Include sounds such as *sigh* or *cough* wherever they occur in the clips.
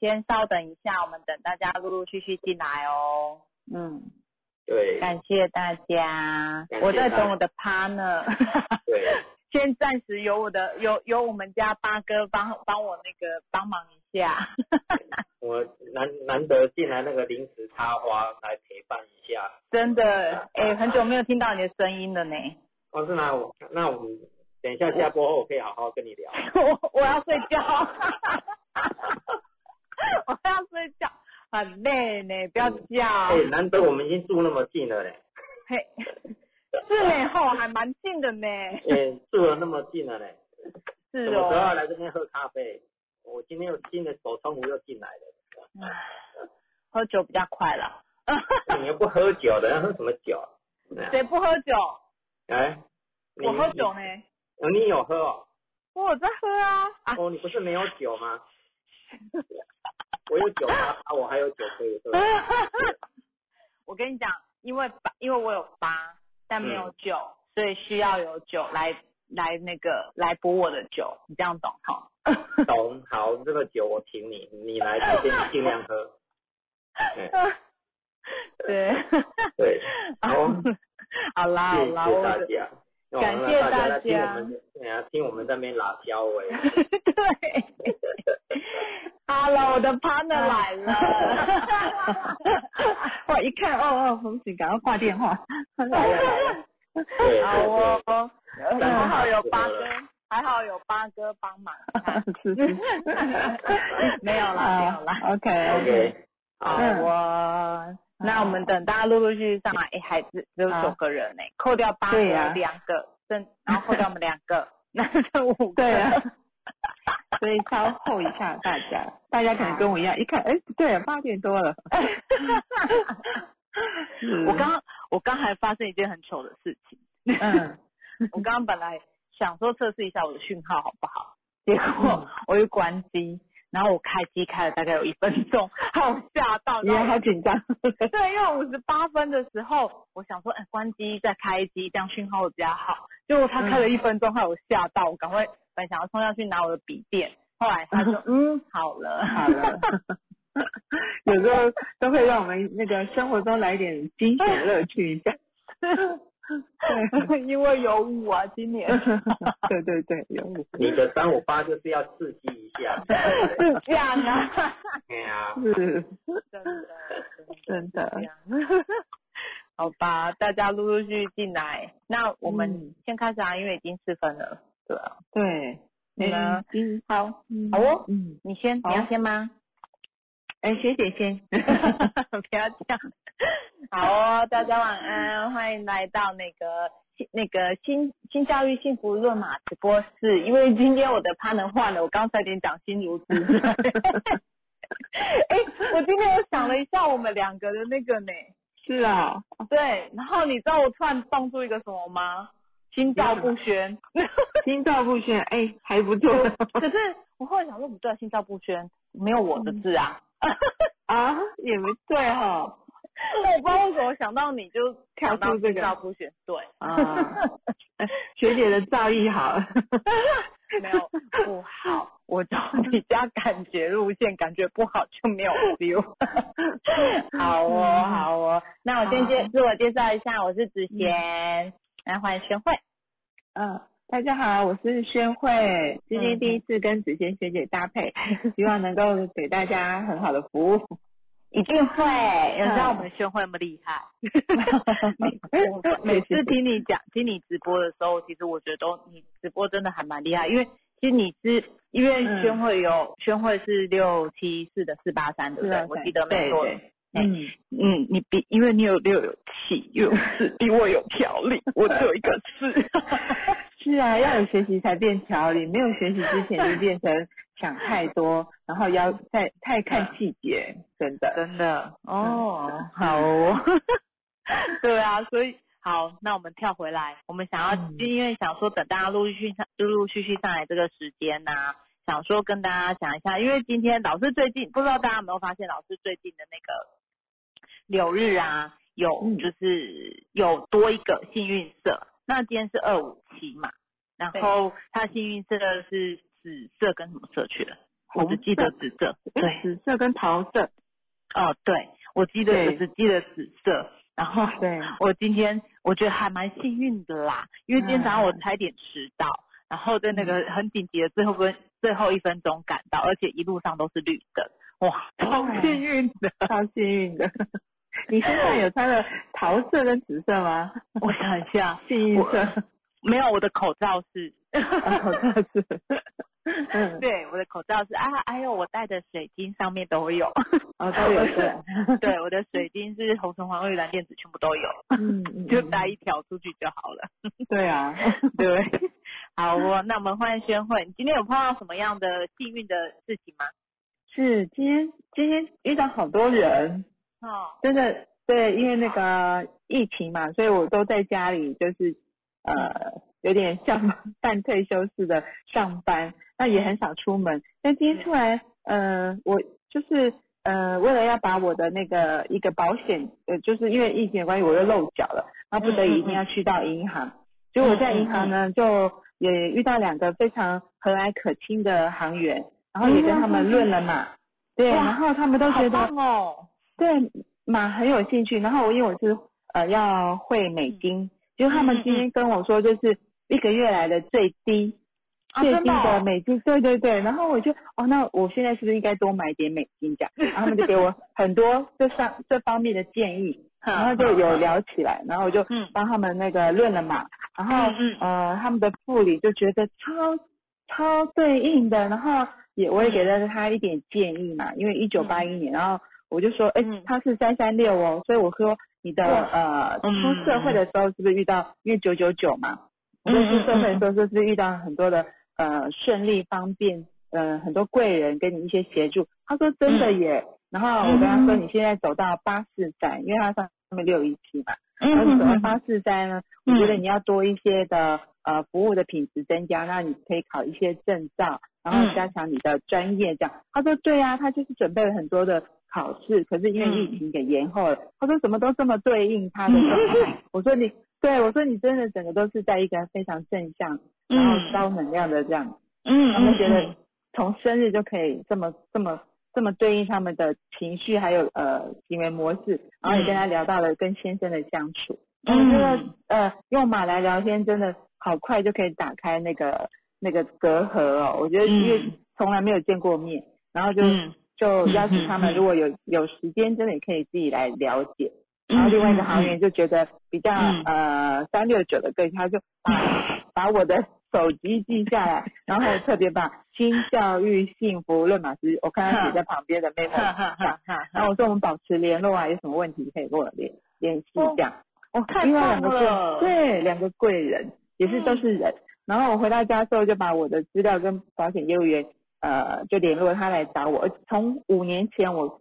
先稍等一下，我们等大家陆陆续续进来哦。嗯，对感谢大家我在等我的 partner。对，*laughs* 先暂时由我的由由我们家八哥帮帮我那个帮忙一下。*laughs* 我难难得进来那个临时插花来陪伴一下。真的，哎、很久没有听到你的声音了呢。哦，是吗？我那我们等一下下播后，我可以好好跟你聊。*laughs* 我我要睡觉，*laughs* 我要睡觉，很累呢，不要叫。哎、难得我们已经住那么近了嘞，嘿，是呢，吼，还蛮近的呢。也、*laughs* 住了那么近了嘞，是什么时候。来这边喝咖啡？我今天又新的手冲壶又进来了。唉喝酒比较快了。*laughs* 你又不喝酒的，要喝什么酒？谁不喝酒？哎，你我喝酒呢。哦，你有喝哦？我在喝啊。啊，哦，你不是没有酒吗？我有酒啊，啊我还有酒可以喝。*laughs* 我跟你讲，因为，因为我有八，但没有酒，所以需要有酒来来那个来补我的酒，你这样懂哈？懂，好，这个酒我请你，你来这边尽量喝。哎 *laughs* 对，*laughs* 对，好，好啦好谢啦，谢谢大家。哦感谢大大家听我家们，哎呀，听我们在那边拉销喂。对。Hello，我的 partner 来了。*laughs* 我一看，哦哦，红喜，赶快挂电话。*laughs* 来了来了。好哦还好有八哥，还好有八哥帮忙。是 *laughs* 是。没有啦，没有啦。OK OK 好嗯哦，那我们等大家陆陆续续上来，哎，还只只有九个人呢，扣掉八个两个，剩然后扣掉我们两个，那剩五个。对啊。*laughs* 所以稍后一下大家，大家可能跟我一样，一看，哎，不对了，八点多了。*laughs* 是我刚我刚还发生一件很糗的事情，嗯，*laughs* 我刚刚本来想说测试一下我的讯号好不好，结嗯果我又关机，然后我开机开了大概有一分钟，害我吓到，你也然后好紧张。对，因为五十八分的时候，我想说，哎，关机再开机，这样讯号会比较好。结果他开了一分钟，害我吓到，我赶快本想要冲上去拿我的笔电，后来他说，*laughs* 嗯，好了，好了。*laughs* 有时候都会让我们那个生活中来一点惊险乐趣一下。对 *laughs* 因为有五啊，今年对对对，有五你的三五八就是要刺激一下。是这样啊，哎呀，是真的真的。好吧，大家陆陆续续进来，那我们嗯先开始啊，因为已经四分了，对啊，对，你呢嗯好，嗯好哦嗯，你先，你要先吗？*laughs* 哎，学姐先。*laughs* 不要这样。*laughs* 好哦，大家晚安，欢迎来到那个新那个新新教育幸福论马直播室。因为今天我的 partner 换了，我刚才点讲新如之。哎、我今天有想了一下我们两个的那个呢，是啊，对，然后你知道我突然蹦出一个什么吗？心照不宣。*laughs* 心照不宣，哎，还不错。可是我后来想说，不对，心照不宣没有我的字啊。*laughs* 啊，也没对哈。我不知道为什么想到你就跳到出这个心照不宣，对。啊，学姐的造诣好。*laughs* 没有不好，我走比较感觉路线，感觉不好就没有 feel。好哦，好哦，那我先介自我介绍一下，我是子贤，来欢迎宣慧。嗯，大家好，我是宣慧，今天第一次跟子贤学姐搭配，*laughs* 希望能够给大家很好的服务。一定会，你知道我们宣慧那么厉害。*laughs* 我每次听你讲、听你直播的时候，其实我觉得都你直播真的还蛮厉害，因为其实你是因为宣慧有、宣慧是六七四的四八三，对不对？我记得没错。对对嗯，嗯，你比因为你有六有七又有四，比我有条理，我只有一个四。*laughs* 是啊，要有学习才变条理，没有学习之前就变成想太多，然后要太太看细节，真的。真的哦，好哦。*laughs* 对啊，所以好，那我们跳回来，我们想要，嗯因为想说等大家陆陆续续上陆陆续续上来这个时间呐、想说跟大家讲一下，因为今天老师最近不知道大家有没有发现，老师最近的那个柳日啊，有嗯就是有多一个幸运色，那今天是二五七嘛，然后它幸运色是紫色跟什么色去了？我只记得紫色，对，紫色跟桃色。哦，对，我记得我只记得紫色。然后，对，我今天我觉得还蛮幸运的啦，因为今天早上我差点迟到，然后在那个很紧急的最后分最后一分钟赶到，而且一路上都是绿灯，哇，超幸运的，超幸运的。*laughs* 你身上有穿的桃色跟紫色吗？*laughs* 我想一下，*laughs* 幸运色。没有，我的口罩是，口罩是，嗯对，我的口罩是啊，还有我戴的水晶上面都有，哦，都有对，对，我的水晶是红橙黄绿蓝靛紫全部都有，嗯，就带一条出去就好了。对啊，对，好，我那我们欢迎宣慧，你今天有碰到什么样的幸运的事情吗？是，今天今天遇到好多人，哦，真的，对，因为那个疫情嘛，所以我都在家里，就是。呃，有点像半退休似的上班，那也很少出门。但今天出来，呃，我就是呃，为了要把我的那个一个保险，呃，就是因为疫情的关系，我又漏缴了，那不得已一定要去到银行。所以我在银行呢，就也遇到两个非常和蔼可亲的行员，然后也跟他们论了嘛，对，然后他们都觉得哦，对马很有兴趣。然后我因为我是呃要汇美金。就他们今天跟我说，就是一个月来的最低最低的美金，对对对。然后我就哦，那我现在是不是应该多买点美金这样？然后他们就给我很多这上这方面的建议，然后就有聊起来，然后我就帮他们那个论了嘛。然后呃，他们的副理就觉得超超对应的，然后也我也给了他一点建议嘛，因为一九八一年，然后我就说，哎，他是三三六哦，所以我说。你的呃出社会的时候是不是遇到因为九九九嘛？我出社会的时候是不是遇到很多的呃顺利方便呃很多贵人给你一些协助？他说真的耶。然后我跟他说你现在走到八四站，因为他上面六一七嘛，然后走到八四站呢，我觉得你要多一些的呃服务的品质增加，那你可以考一些证照，然后加强你的专业这样。他说对啊，他就是准备了很多的。考试，可是因为疫情给延后了。他说什么都这么对应他的状态。我说你，对我说你真的整个都是在一个非常正向，然后高能量的这样。嗯他们觉得从生日就可以这么这么这么对应他们的情绪，还有呃行为模式。然后也跟他聊到了跟先生的相处。我觉得呃用马来聊天真的好快就可以打开那个那个隔阂哦。我觉得因为从来没有见过面，然后就。就邀请他们，*laughs* 如果有有时间，真的也可以自己来了解。然后另外一个行员就觉得比较呃三六九的个性，他就把把我的手机记下来，*laughs* 然后特别把新教育幸福论马师，我看他写在旁边的 memo 然后我说我们保持联络啊，有什么问题可以跟我联联系这样。哦，太棒了。对，两个贵人也是都是人。然后我回到家之后，就把我的资料跟保险业务员。呃，就联络他来找我。从五年前我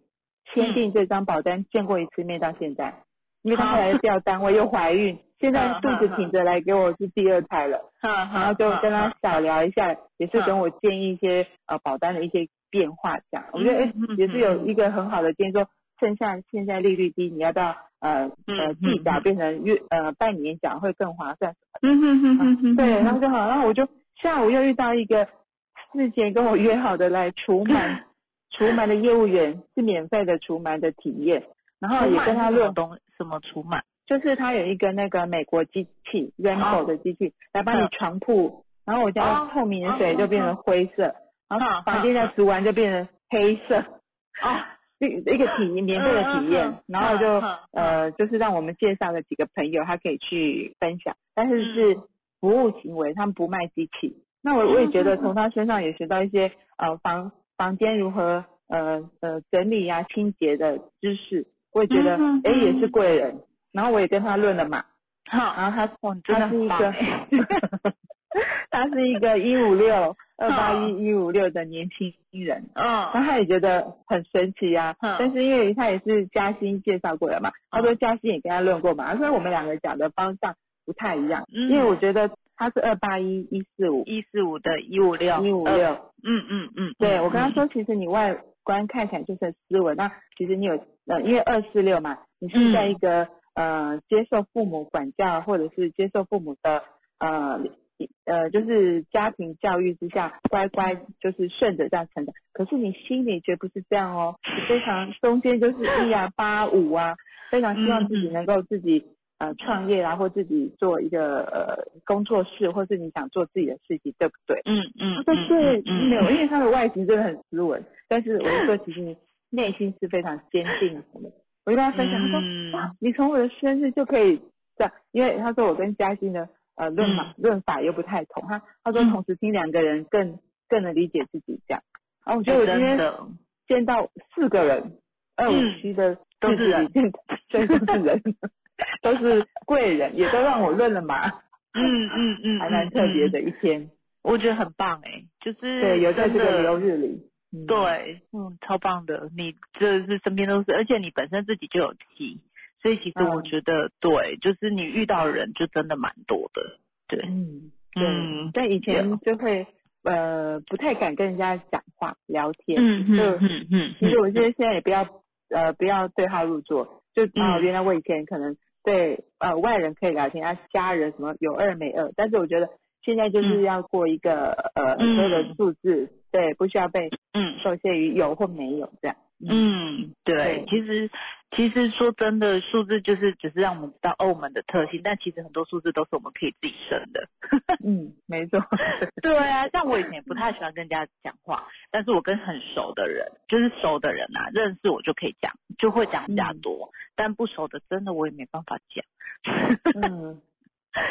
签订这张保单见过一次面到现在，因为他后来调单位又怀孕，现在肚子挺着来给我是第二胎了。然后就跟他小聊一下，也是跟我建议一些呃保单的一些变化这样。我觉得哎也是有一个很好的建议，说趁下现在利率低，你要不要呃呃季缴变成月呃半年缴会更划算。嗯哼哼哼哼。对，然后就好，然后我就下午又遇到一个。之前跟我约好的来除螨，*laughs* 除螨的业务员是免费的除螨的体验，然后也跟他论东什么除螨，就是他有一个那个美国机器 Rainbow 的机器来帮你床铺，然后我家透明的水就变成灰色，然后房间再除完就变成黑色，啊，一 *laughs* 一个体免费的体验，然后就呃就是让我们介绍了几个朋友，他可以去分享，但是是服务行为，他们不卖机器。那我我也觉得 *laughs* 从他身上也学到一些呃房房间如何呃呃整理呀清洁的知识，我也觉得哎也是贵人，然后我也跟他论了嘛，好，然后他他是一个，*laughs* 他是一个一五六二八一一五六的年轻人，嗯，然后他也觉得很神奇呀，但是因为他也是嘉欣介绍过来嘛，他说嘉欣也跟他论过嘛，所以我们两个讲的方向不太一样，因为我觉得。他是二八一一四五。一四五的一五六。一五六，嗯嗯嗯，对我跟他说，其实你外观看起来就是斯文，那其实你有呃，因为二四六嘛，你是在一个呃接受父母管教或者是接受父母的呃呃，就是家庭教育之下乖乖就是顺着这样成长，可是你心里绝不是这样哦，非常中间就是一啊八五啊，非常希望自己能够自己呃创业啊，或自己做一个呃工作室，或是你想做自己的事情，对不对？嗯嗯，他说对，没有，因为他的外形真的很斯文，但是我就说 *laughs* 其实你内心是非常坚定的。我就跟他分享，他说哇，你从我的生日就可以这样，因为他说我跟嘉欣的呃论法论法又不太同，他他说同时听两个人更更能理解自己这样。然后我觉得我今天见到四个人，二五七的都是人，对，都是人，*laughs* 都是贵人，也都让我认了嘛。*laughs* 嗯嗯嗯，还蛮特别的一天，我觉得很棒哎，就是对，有在这个流日里。对，嗯，超棒的，你这是身边都是，而且你本身自己就有气，所以其实我觉得，对，就是你遇到的人就真的蛮多的，对，嗯，对，但以前就会呃不太敢跟人家讲话聊天，嗯嗯嗯嗯，其实我觉得现在也不要呃不要对号入座，就啊原来我以前可能对呃外人可以聊天，啊家人什么有二没二，但是我觉得。现在就是要过一个呃所有的数字，对，不需要被嗯受限于有或没有这样。嗯，对，其实其实说真的，数字就是只是让我们知道欧盟的特性，但其实很多数字都是我们可以自己生的。*laughs* 嗯，没错。对啊，像我以前也不太喜欢跟人家讲话，但是我跟很熟的人，就是熟的人啊，认识我就可以讲，就会讲比较多，但不熟的真的我也没办法讲。嗯，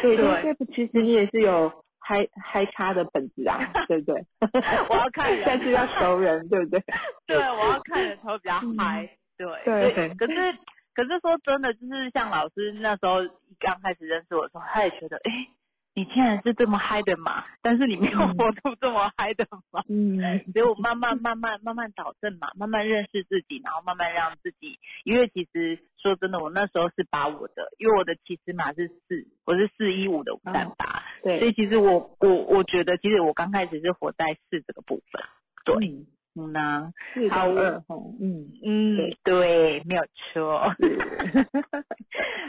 对 *laughs* 对，其实你也是有。嗨嗨叉的本质啊，对不对？*laughs* 我要看人，但是要熟人，对不对？*laughs* 对，我要看人才会比较嗨。对对，可是可是说真的，就是像老师那时候刚开始认识我的时候，他也觉得，哎。你竟然是这么嗨的嘛？但是你没有活出这么嗨的嘛？嗯，所以我慢慢慢慢慢慢导正嘛，慢慢认识自己，然后慢慢让自己，因为其实说真的，我那时候是把我的，因为我的起始码是四，我是四一五的五三八，对，所以其实我我我觉得，其实我刚开始是活在四这个部分，对，嗯呢，好二嗯嗯，对，没有错，*laughs*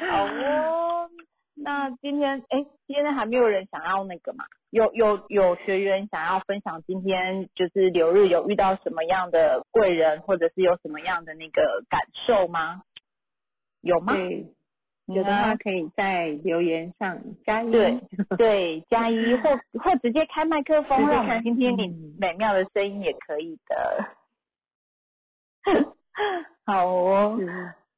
好哦。那今天，哎，今天还没有人想要那个嘛？有有有学员想要分享今天就是留日有遇到什么样的贵人，或者是有什么样的那个感受吗？有吗？对，有的话可以在留言上加一，*laughs* 对对，加一或或直接开麦克风，让我们听听你美妙的声音也可以的。*laughs* 好哦，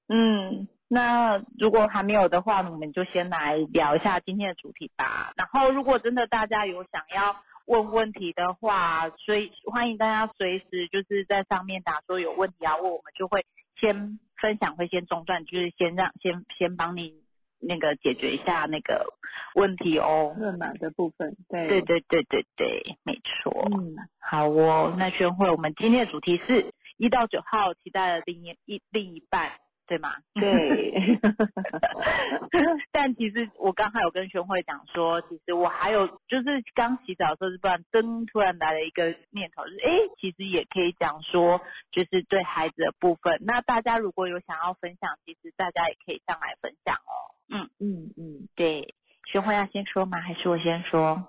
嗯。那如果还没有的话，我们就先来聊一下今天的主题吧。然后，如果真的大家有想要问问题的话，随欢迎大家随时就是在上面打说有问题要问，我们就会先分享，会先中断，就是先让先先帮你那个解决一下那个问题哦。热码的部分，对对对对对对，没错。嗯，好哦。那宣慧，我们今天的主题是一到九号，期待的另一一另一半。对吗？*laughs* *laughs* 对。*laughs* 但其实我刚才有跟宣慧讲说，其实我还有就是刚洗澡的时候，突然灯突然来了一个念头，就是哎，其实也可以讲说，就是对孩子的部分。那大家如果有想要分享，其实大家也可以上来分享哦。嗯嗯嗯，对。宣慧要先说吗？还是我先说？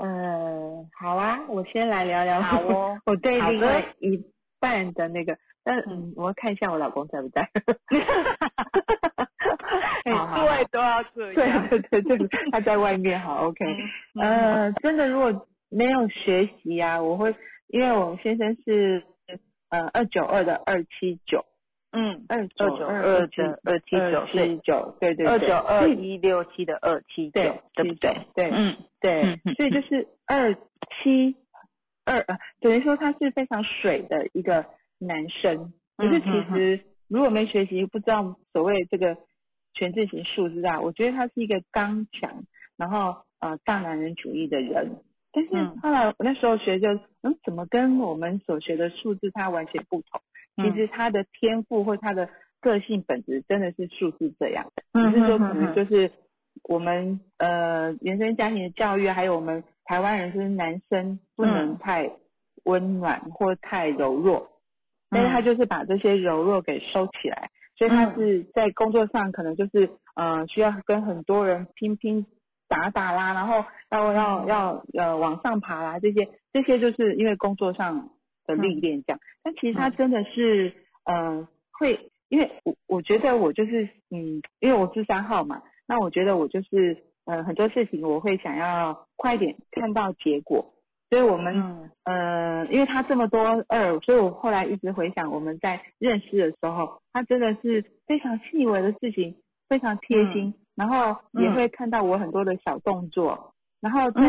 嗯，好啊，我先来聊聊。好哦。我对另外一半的那个。但嗯，我要看一下我老公在不在。*laughs* *laughs* 对，都要这样。对对对对，他在外面好，OK。呃，真的，如果没有学习啊，我会，因为我先生是呃二九二的二七九，嗯，二九二的二七九七九，对对对，二九二一六七的二七九，对不对？对，嗯，对，所以就是二七二，等于说他是非常水的一个。男生，可是其实如果没学习，不知道所谓这个全字型数字啊，我觉得他是一个刚强，然后呃大男人主义的人。但是后来我那时候学就，嗯，怎么跟我们所学的数字它完全不同？其实他的天赋或他的个性本质真的是数字这样，只是说可能就是我们呃原生家庭的教育，还有我们台湾人就是男生不能太温暖或太柔弱。但是他就是把这些柔弱给收起来，所以他是在工作上可能就是呃需要跟很多人拼拼打打啦，然后要要要呃往上爬啦，这些这些就是因为工作上的历练这样。但其实他真的是呃会，因为我我觉得我就是嗯，因为我是三号嘛，那我觉得我就是呃很多事情我会想要快点看到结果。所以我们，呃，因为他这么多二，所以我后来一直回想我们在认识的时候，他真的是非常细微的事情，非常贴心，然后也会看到我很多的小动作，然后在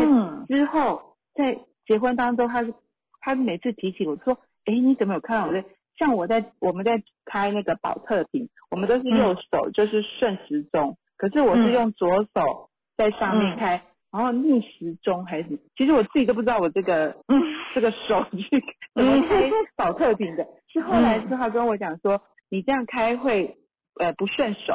之后在结婚当中，他是他每次提起我说，哎，你怎么有看到我在？像我在我们在开那个保特瓶，我们都是右手就是顺时钟，可是我是用左手在上面开。然后逆时钟还是，其实我自己都不知道我这个 *laughs* 这个手去 *laughs* 怎么开保特瓶的，是后来是他跟我讲说，你这样开会呃不顺手，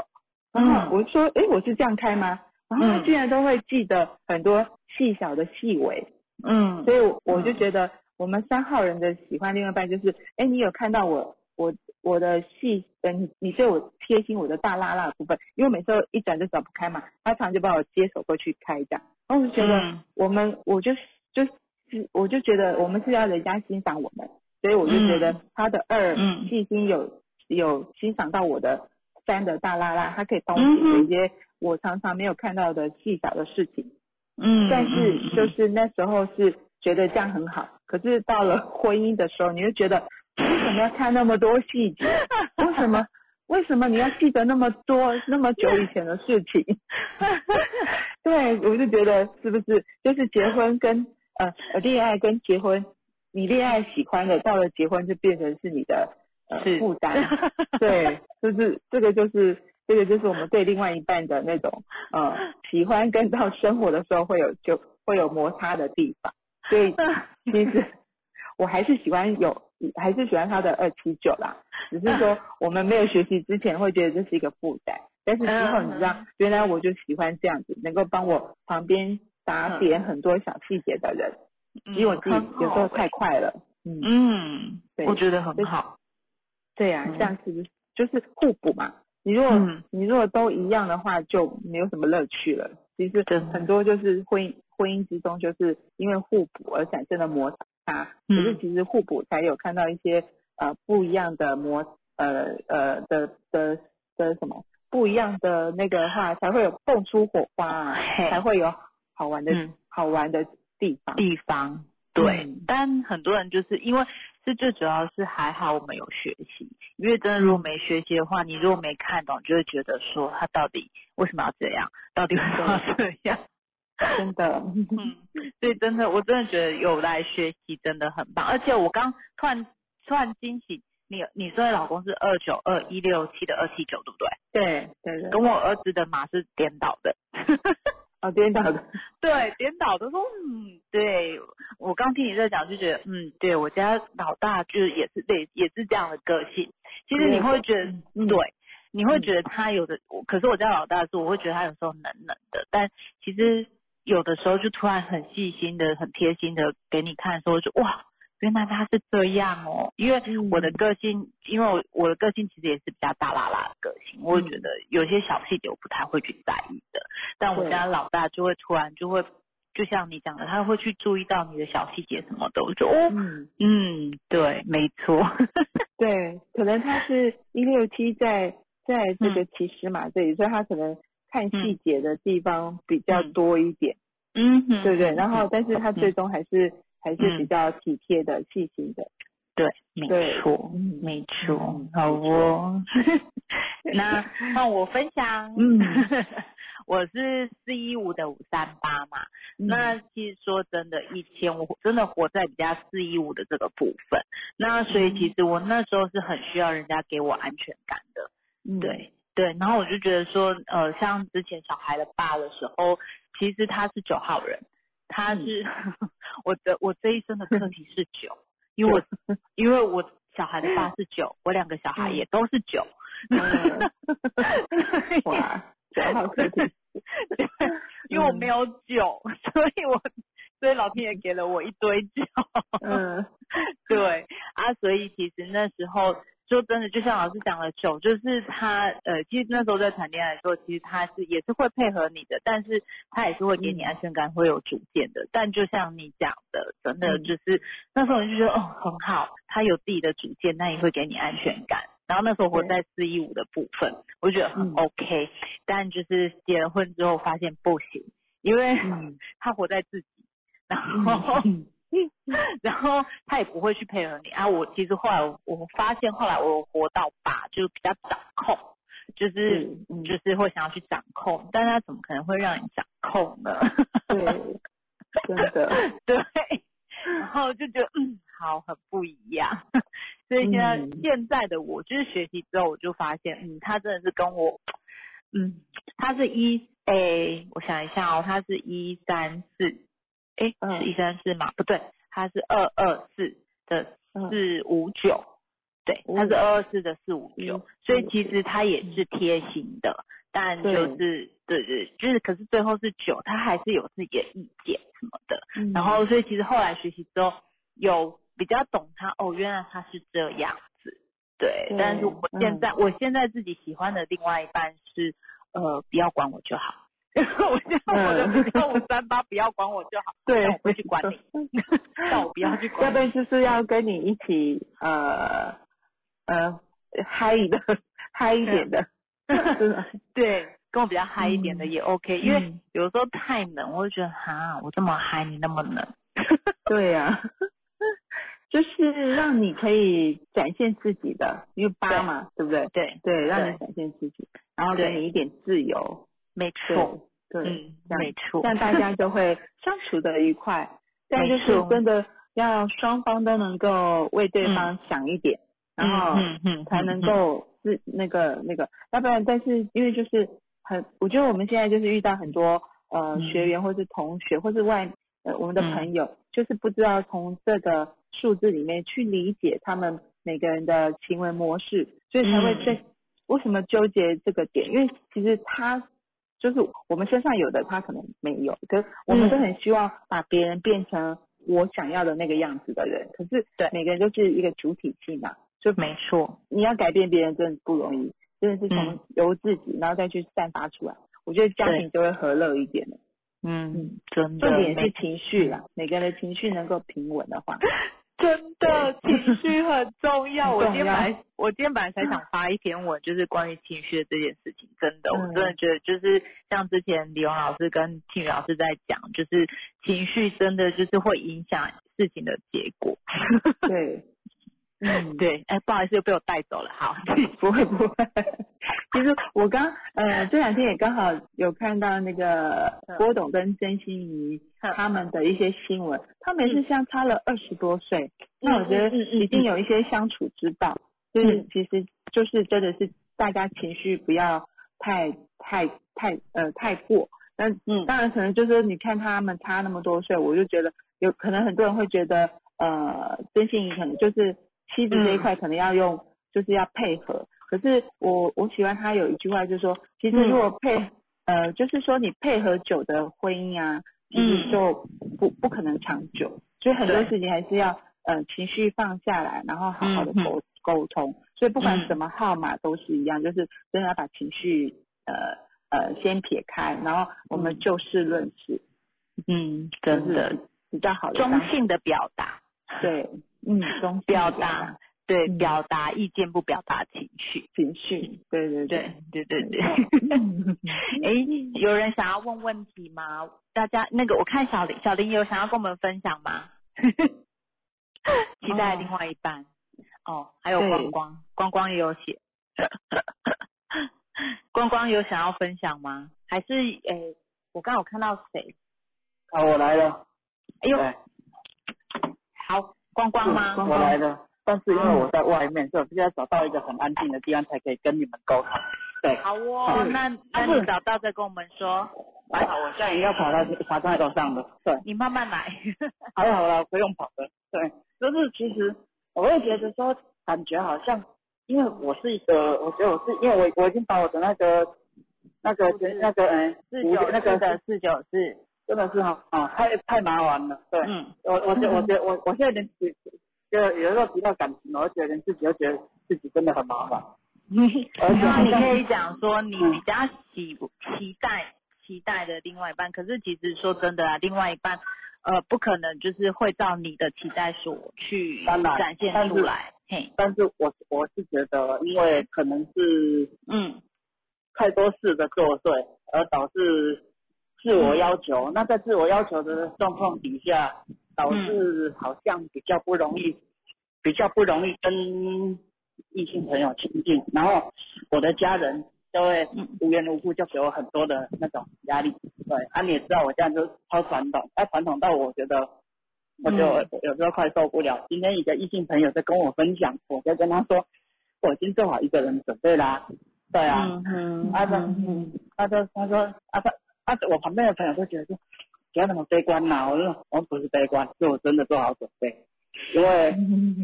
然后我说，哎，我是这样开吗？然后他竟然都会记得很多细小的细微，嗯，所以我就觉得我们三号人的喜欢另外一半就是，哎，你有看到我。我我的细，嗯，你对我贴心，我的大拉拉的部分，因为每次一转就转不开嘛，他常常就把我接手过去开这样，然后我就觉得我们，我就就是，我就觉得我们是要人家欣赏我们，所以我就觉得他的二细心有有欣赏到我的三的大拉拉，他可以帮我解决一些我常常没有看到的细小的事情，嗯，但是就是那时候是觉得这样很好，可是到了婚姻的时候，你就觉得。为什么要看那么多细节？为什么？为什么你要记得那么多那么久以前的事情？*laughs* 对，我就觉得是不是就是结婚跟呃恋爱跟结婚，你恋爱喜欢的，到了结婚就变成是你的呃负担。*laughs* 对，就是这个就是这个就是我们对另外一半的那种呃喜欢跟到生活的时候会有就会有摩擦的地方。所以其实我还是喜欢有。还是喜欢他的二七九啦，只是说我们没有学习之前会觉得这是一个负担，但是之后你知道，原来我就喜欢这样子，能够帮我旁边打点很多小细节的人，因为我自己有时候太快了，嗯嗯，我觉得很好，对呀，这样是不是就是互补嘛？你如果你如果都一样的话，就没有什么乐趣了。其实很多就是婚姻婚姻之中，就是因为互补而产生的摩擦。啊，可是其实互补才有看到一些呃不一样的模呃呃的的的什么不一样的那个话才会有蹦出火花啊，才会有好玩的好玩的地方。地方对，但很多人就是因为是最主要是还好我们有学习，因为真的如果没学习的话，你如果没看懂，就会觉得说他到底为什么要这样，到底为什么要这样。*laughs* 真的，嗯，所以真的，我真的觉得有来学习真的很棒。而且我刚突然突然惊喜，你你说的老公是二九二一六七的二七九，对不对？对对对，跟我儿子的马是颠倒的。哦，颠倒的。*laughs* 对，颠倒的说，嗯，对我刚听你在讲就觉得，嗯，对我家老大就是也是对，也是这样的个性。其实你会觉得，对。你会觉得他有的，可是我家老大是，我会觉得他有时候冷冷的，但其实有的时候就突然很细心的、很贴心的给你看，说就哇，原来他是这样哦。因为我的个性，因为我我的个性其实也是比较大啦啦的个性，我会觉得有些小细节我不太会去在意的，但我家老大就会突然就会，就像你讲的，他会去注意到你的小细节什么的，我就哦，嗯，对，没错，*laughs* 对，可能他是 *laughs* 一六七在。在这个骑士马这里，所以他可能看细节的地方比较多一点，嗯，对不对？然后，但是他最终还是还是比较体贴的、细心的，对，没错，没错，好哦。那 *laughs* 那我分享，嗯，*laughs* 我是四一五的五三八嘛。那其实说真的，以前我真的活在比较四一五的这个部分，那所以其实我那时候是很需要人家给我安全感的。对对，然后我就觉得说，呃，像之前小孩的爸的时候，其实他是九号人，他是 *laughs* 我的我这一生的课题是九，因为我 *laughs* 因为我小孩的爸是九，我两个小孩也都是九，*laughs* 哇，九号课题，因为我没有九，所以我所以老天爷给了我一堆九，嗯，对啊，所以其实那时候。就真的就像老师讲的，酒就是他呃，其实那时候在谈恋爱的时候，其实他是也是会配合你的，但是他也是会给你安全感，会有主见的。但就像你讲的，真的就是那时候你就觉得哦很好，他有自己的主见，那也会给你安全感。然后那时候活在四一五的部分，我觉得很 OK。但就是结了婚之后发现不行，因为 *laughs* 他活在自己，然后。*laughs* 然后他也不会去配合你啊！我其实后来我发现，后来我活到八，就比较掌控，就是就是会想要去掌控，但他怎么可能会让你掌控呢？对，真的 *laughs* 对。然后就觉得嗯，好，很不一样。*laughs* 所以现在现在的我，就是学习之后，我就发现，嗯，他真的是跟我，嗯，他是一 A，我想一下哦，他是一三四。哎，是一三四吗？不对，它是二二四的四五九，对，它是二二四的四五九，所以其实它也是贴心的，但就是对对，就是可是最后是九，他还是有自己的意见什么的，然后所以其实后来学习之后有比较懂他，哦，原来他是这样子，对，但是我现在我现在自己喜欢的另外一半是，呃，不要管我就好。*laughs* 我就我的幺五三八不要管我就好，对，我不去管你，*laughs* 但我不要去管。要不然就是要跟你一起呃呃嗨的嗨一点的，*laughs* 对，跟我比较嗨一点的也 OK，因为有时候太冷，我就觉得哈，我这么嗨，你那么冷。对呀，就是让你可以展现自己的，因为八嘛，对不对？对对，让你展现自己，然后给你一点自由。没错，对，没错，这样大家就会相处的愉快。*laughs* 但就是真的要双方都能够为对方想一点，然后才能够是那个那个，要不然但是因为就是很，我觉得我们现在就是遇到很多呃学员或是同学或是外呃我们的朋友，就是不知道从这个数字里面去理解他们每个人的行为模式，所以才会在为什么纠结这个点？因为其实他。就是我们身上有的，他可能没有。可是我们都很希望把别人变成我想要的那个样子的人。可是对每个人都是一个主体性嘛，就没错。你要改变别人真的不容易，真的是从由自己，然后再去散发出来。我觉得家庭就会和乐一点了。嗯，真的。重点是情绪啦，每个人的情绪能够平稳的话。*laughs* 真的情绪 *laughs* 很重要。我今天本来我今天本来才想发一篇文，就是关于情绪的这件事情。真的，我真的觉得就是像之前李荣老师跟庆宇老师在讲，就是情绪真的就是会影响事情的结果。*laughs* 对。嗯，对，哎，不好意思，又被我带走了，好，*laughs* 不会不会。其实我刚呃这两天也刚好有看到那个郭董跟曾心怡他们的一些新闻，他们是相差了二十多岁，那我觉得一定有一些相处之道，就是其实就是真的是大家情绪不要太太太呃太过，那嗯。当然可能就是你看他们差那么多岁，我就觉得有可能很多人会觉得呃曾心怡可能就是。妻子这一块可能要用，就是要配合。可是我我喜欢他有一句话，就是说，其实如果配呃，就是说你配合久的婚姻啊，其实就不不可能长久。所以很多事情还是要呃情绪放下来，然后好好的沟沟通。所以不管什么号码都是一样，就是真的要把情绪呃呃先撇开，然后我们就事论事。嗯，真的比较好的中性的表达。对。嗯，中表达对表达意见不表达情绪情绪，对对对对对对。哎，*laughs* 有人想要问问题吗？大家那个我看小林小林有想要跟我们分享吗？期待另外一半哦，还有光光光光也有写，光光有想要分享吗？还是诶，我刚有看到谁？啊，我来了。哎呦，好。光光吗？我来了，但是因为我在外面，所以我必须要找到一个很安静的地方才可以跟你们沟通。对。好哦，那那你找到再跟我们说。还好，我现在要跑到爬在楼上的。对。你慢慢来。*laughs* 好了好了，不用跑的。对，就是其实我会觉得说，感觉好像，因为我是一个，我觉得我是因为我我已经把我的那个那个那个嗯四九那个的四九四。真的是哈啊，太太麻烦了。对，嗯我我觉我觉我我现在连自就有时候提到感情，我觉得连自己都觉得自自己真的很麻烦。*laughs* 而且你可以讲说你比较喜期待期待的另外一半，可是其实说真的啊，另外一半呃不可能就是会照你的期待所去展现出来。嘿，但是我我是觉得，因为可能是嗯太多事的作祟，而导致自我要求。那在自我要求的状况底下，导致好像比较不容易，比较不容易跟。异性朋友亲近，然后我的家人就会无缘无故就给我很多的那种压力。对，啊，你也知道我这样就超传统，太传统到我觉得我就有时候快受不了。今天一个异性朋友在跟我分享，我就跟他说我已经做好一个人准备啦。对啊，嗯，他说，他说，他说，啊他，啊我旁边的朋友都觉得说不要那么悲观呐，我说我不是悲观，是我真的做好准备。因为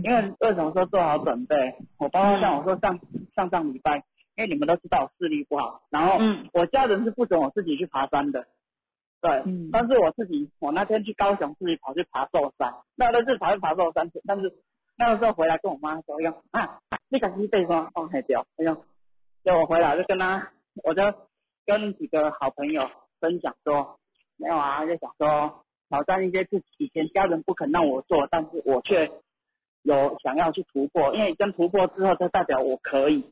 因为为什么说做好准备？我包括像我说上上上礼拜，因为你们都知道我视力不好，然后我家人是不准我自己去爬山的，对，但是我自己我那天去高雄自己跑去爬寿山，那都是跑去爬寿山，但是那个时候回来跟我妈说，用啊，那个是被霜放黑掉，哎呦，就我回来就跟他，我就跟几个好朋友分享说，没有啊，就想说。挑战一些自己以前家人不肯让我做，但是我却有想要去突破，因为跟突破之后，就代表我可以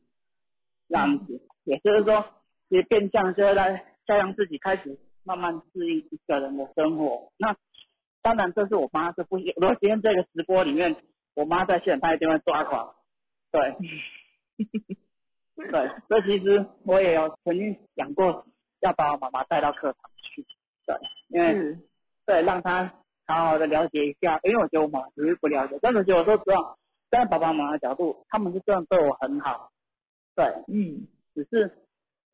这样子，也就是说，其实变相就是在在让自己开始慢慢适应一个人的生活。那当然，这是我妈是不，如果今天这个直播里面，我妈在现场，她一定会抓狂。对，*laughs* 对，所以其实我也有曾经想过要把我妈妈带到课堂去，对，因为。对，让他好好的了解一下，因为我觉得我妈只是不了解，但是就我说实话，站在爸爸妈妈的角度，他们是这样对我很好，对，嗯，只是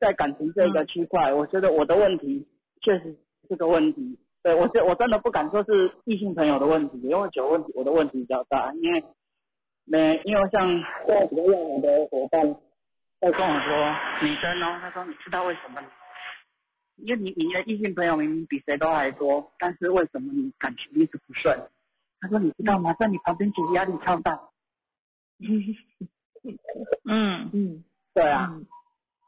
在感情这个区块，我觉得我的问题确实是个问题，对我觉我真的不敢说是异性朋友的问题，因为我觉得问题我的问题比较大，因为没因为像现在比较要我的伙伴在跟我说女生哦，他说你知道为什么？因为你你的异性朋友明明比谁都还多，但是为什么你感情一直不顺？他说你知道吗？在你旁边其实压力超大。*laughs* 嗯嗯，对啊。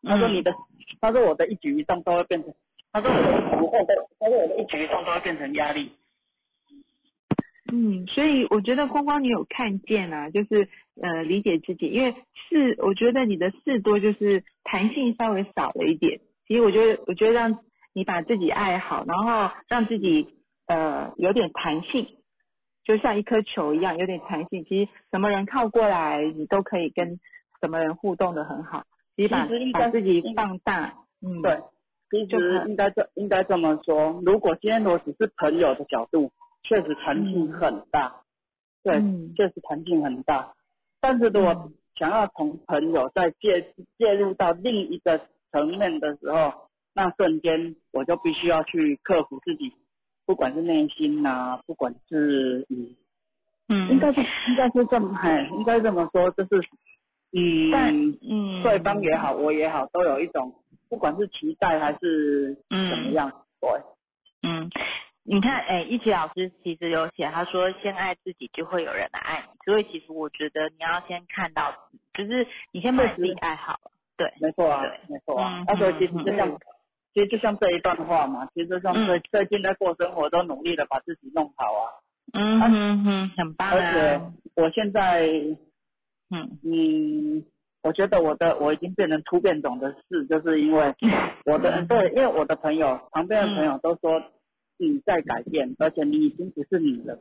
他说你的，他说我的一举一动都会变成，他说我的一举一动都，他说我的一举一动都会变成压力。嗯，所以我觉得光光你有看见啊，就是呃理解自己，因为事，我觉得你的事多就是弹性稍微少了一点。其实我觉得，我觉得让你把自己爱好，然后让自己呃有点弹性，就像一颗球一样有点弹性。其实什么人靠过来，你都可以跟什么人互动的很好。其实把把自己放大，嗯，对，其实应该这应该这么说。如果今天我只是朋友的角度，确实弹性很大，对，确实弹性很大。但是如果想要从朋友再介介入到另一个。层面的时候，那瞬间我就必须要去克服自己，不管是内心呐，不管是嗯嗯，应该是应该是这么，哎，*laughs* 应该这么说，就是嗯嗯，对方也好，我也好，都有一种，不管是期待还是怎么样，对，嗯，你看，哎，一奇老师其实有写，他说先爱自己，就会有人来爱你，所以其实我觉得你要先看到，就是你先把自己爱好了。对，没错啊，没错啊。他说其实就像，其实就像这一段话嘛，其实就像最最近在过生活都努力的把自己弄好啊。嗯哼哼，很棒啊。而且我现在，嗯嗯，我觉得我的我已经变成突变种的事，就是因为我的对，因为我的朋友旁边的朋友都说你在改变，而且你已经不是你了。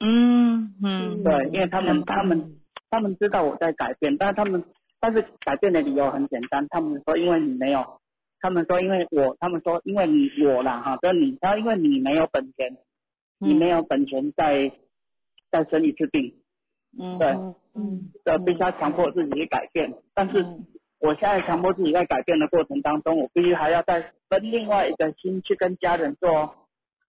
嗯嗯。对，因为他们他们他们知道我在改变，但是他们。但是改变的理由很简单，他们说因为你没有，他们说因为我，他们说因为你我啦哈，说你，然后因为你没有本钱，你没有本钱再再生一次病，嗯，对，嗯，这必须要强迫自己去改变。但是我现在强迫自己在改变的过程当中，我必须还要再分另外一个心去跟家人做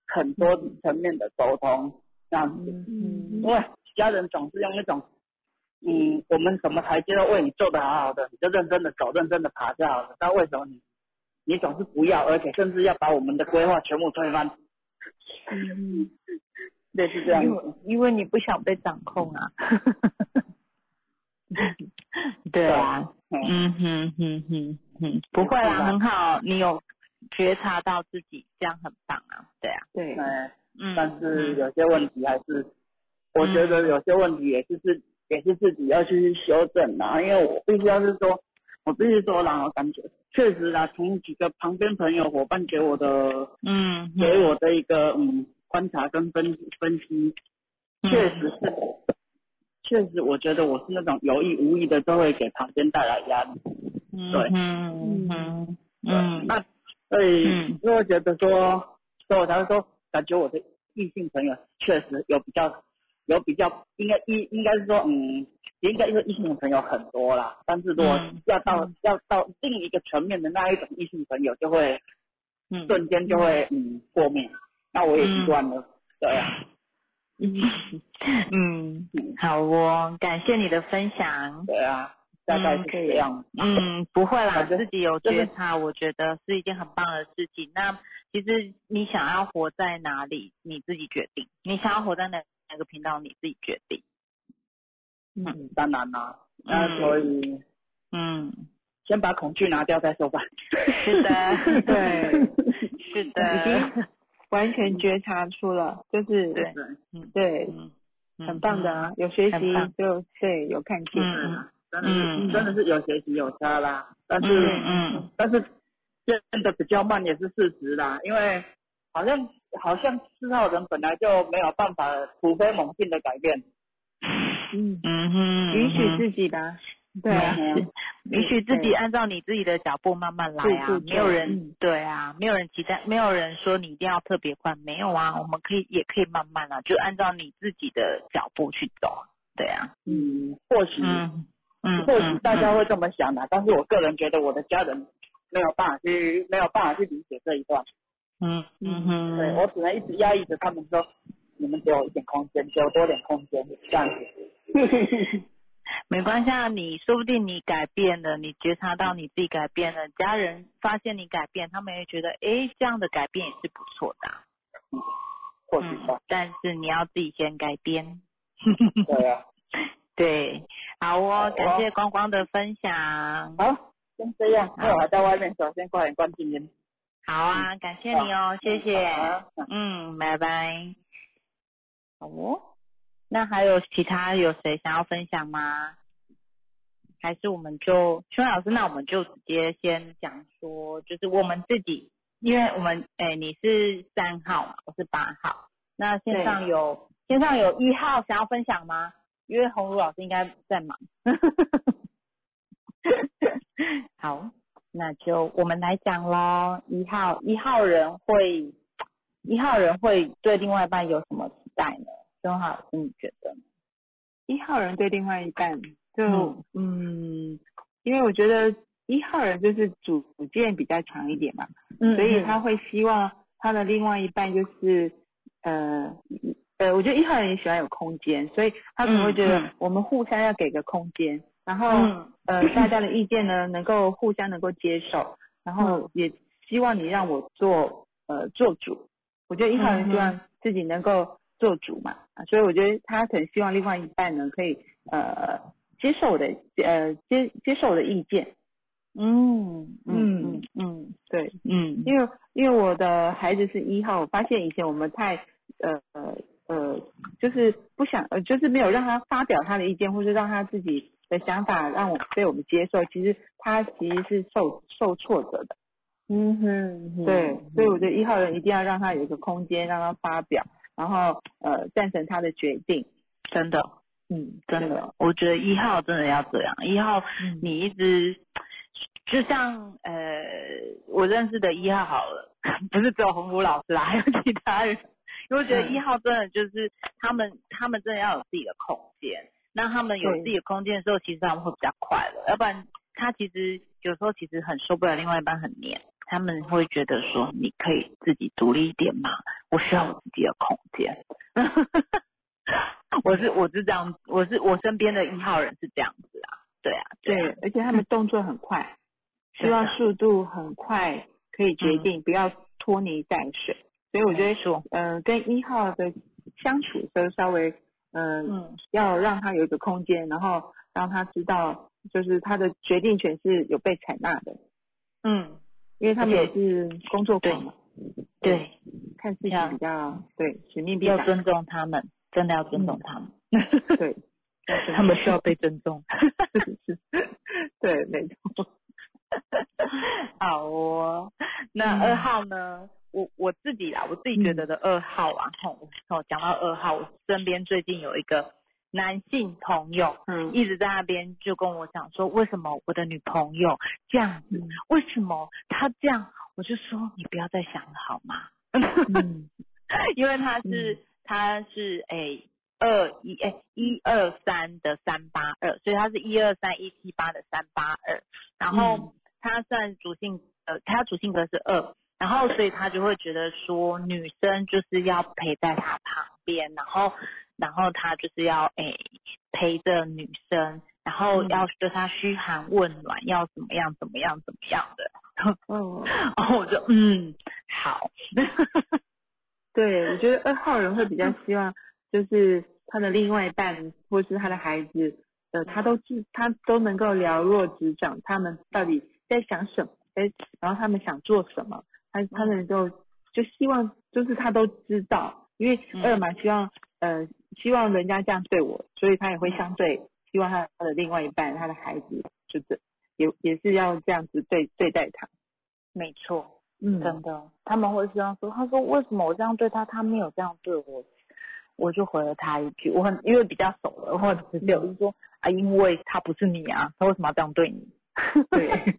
很多层面的沟通，这样子，嗯，因为家人总是用一种。嗯，我们什么台阶都为你做的好好的，你就认真的走，认真的爬就好了。但为什么你，你总是不要，而且甚至要把我们的规划全部推翻？嗯，对，是这样子。因为你不想被掌控啊。*laughs* 对啊，嗯嗯哼哼哼哼，不会啦，很好，你有觉察到自己，这样很棒啊，对啊，对，嗯，嗯，但是嗯。有些问题还是，我觉得有些问题也就是自也是自己要去修正的，因为我必须要是说，我必须说啦，我感觉确实啦，从几个旁边朋友伙伴给我的嗯，给我的一个嗯观察跟分分析，嗯。确实是，确实我觉得我是那种有意无意的都会给旁边带来压力。嗯对。嗯嗯对嗯，那所以嗯。所以我觉得说，所以我才会说，感觉我的异性朋友确实有比较有比较，应该应应该是说，嗯，也应该说异性朋友很多啦。但是如果嗯要到、要到另一个层面的那一种异性朋友，就会嗯瞬间就会嗯破灭。那我也习惯了，对啊，*laughs* 嗯，好哦，感谢你的分享。对啊，大概是这样。嗯，不会啦，自己有就是觉察，我觉得是一件很棒的事情。那其实你想要活在哪里，你自己决定；你想要活在哪哪个频道，你自己决定。嗯，当然啦，那所以嗯，先把恐惧拿掉再说吧。是的，对，是的已经，完全觉察出了，就是对对，很棒的啊，有学习就对，有看见，嗯。真的是、嗯。真的是有学习有差啦，但是、嗯嗯。但是变得比较慢也是事实啦，因为好像好像四号人本来就没有办法突飞猛进的改变，嗯，嗯哼，允许自己吧，对啊，嗯允许自己按照你自己的脚步慢慢来啊没有人、嗯。对啊，没有人期待，没有人说你一定要特别快，没有啊，我们可以也可以慢慢啊，就按照你自己的脚步去走啊，对啊，嗯，或许、嗯嗯，或许嗯。大家会这么想的，但是我个人觉得我的家人没有办法去没有办法去理解这一段，嗯嗯哼，对我只能一直压抑着他们说，你们给我一点空间，给我多点空间，这样子。*laughs* 没关系啊，你说不定你改变了，你觉察到你自己改变了，家人发现你改变，他们也觉得，哎，这样的改变也是不错的啊、*laughs* 或许吧嗯，，但是你要自己先改变。对啊。*laughs* 对，好哦，好哦感谢光光的分享。好，先这样，那我还在外面，首先快点关静音。好啊，感谢你哦，谢谢。嗯，拜拜。好哦，那还有其他有谁想要分享吗？还是我们就邱老师，那我们就直接先讲说，就是我们自己，因为我们哎你是三号嘛，我是八号，那线上有线上有一号想要分享吗？因为红茹老师应该在忙。*laughs* 好，那就我们来讲喽。一号一号人会一号人会对另外一半有什么期待呢？钟浩老师，你觉得呢？一号人对另外一半就嗯嗯因为我觉得一号人就是主见比较强一点嘛，嗯所以他会希望他的另外一半就是呃呃，我觉得一号人也喜欢有空间，所以他可能会觉嗯得我们互相要给个空间，然后、嗯。呃大家的意见呢能够互相能够接受，然嗯。后也希望你让我做呃做主，我觉得一号人希望自己能够做主嘛，啊所以我觉得他很希望另外一半呢可以呃接受我的呃接接受我的意见，嗯嗯嗯嗯嗯对，嗯。因为因为我的孩子是一号，我发现以前我们太呃呃呃，就是不想呃，就是没有让他发表他的意见，或是让他自己的想法让我被我们接受，其实他其实是受受挫折的。嗯哼，对，所以我觉得一号人一定要让他有一个空间，让他发表，然后呃赞成他的决定。真的嗯，真的，我觉得一号真的要这样，一号嗯你一直就像呃我认识的一号好了，*laughs* 不是只有红 vũ 老师啦，*laughs* 还有其他人，因为我觉得嗯一号真的就是他们他们真的要有自己的空间，那他们有自己的空间的时候，其实他们会比较快乐，要不然他其实有时候其实很受不了另外一半很黏。他们会觉得说，你可以自己独立一点嘛，我需要我自己的空间。*laughs* 我是我是这样，我是我身边的一号人是这样子啊，对啊，对，而且他们动作很快，*laughs* 希望速度很快可以决定，不要拖泥带水。所以我觉得说，嗯，跟一号的相处都稍微嗯、嗯要让他有一个空间，然后让他知道，就是他的决定权是有被采纳的，嗯，因为他们也是工作狂嘛，对，看事情比较对使命必达，要尊重他们，真的要尊重他们。对，*laughs* 他们需要被尊重。*laughs* 是是，对，没错，*laughs* 好哦，那嗯二号呢？我我自己啦，我自己觉得的二号啊，吼、哦，讲到二号，我身边最近有一个男性朋友，嗯一直在那边就跟我讲说，为什么我的女朋友这样子？嗯为什么她这样？我就说你不要再想了好吗？嗯 *laughs* 因为他是、他是诶二一诶一二三的三八二，所以他是一二三一七八的三八二，然后嗯。他算主性呃他主性格是二，然后所以他就会觉得说女生就是要陪在他旁边，然后然后他就是要诶陪着女生，然后嗯。要对她嘘寒问暖，要怎么样怎么样怎么样的，嗯，*laughs* 然后我就嗯好。*laughs* 对，我觉得二号人会比较希望，就是他的另外一半或是他的孩子，呃，他都是他都能够了若指掌，他们到底在想什么，哎，然后他们想做什么，他他能够就希望就是他都知道，因为嗯二嘛希望呃希望人家这样对我，所以他也会相对希望他的另外一半他的孩子就是也也是要这样子对对待他，没错，嗯真的，他们会这样说。他说为什么我这样对他，他没有这样对我？我就回了他一句，我很因为比较熟了，或者是我就说啊，因为他不是你啊，他为什么要这样对你？*laughs* 对。*laughs*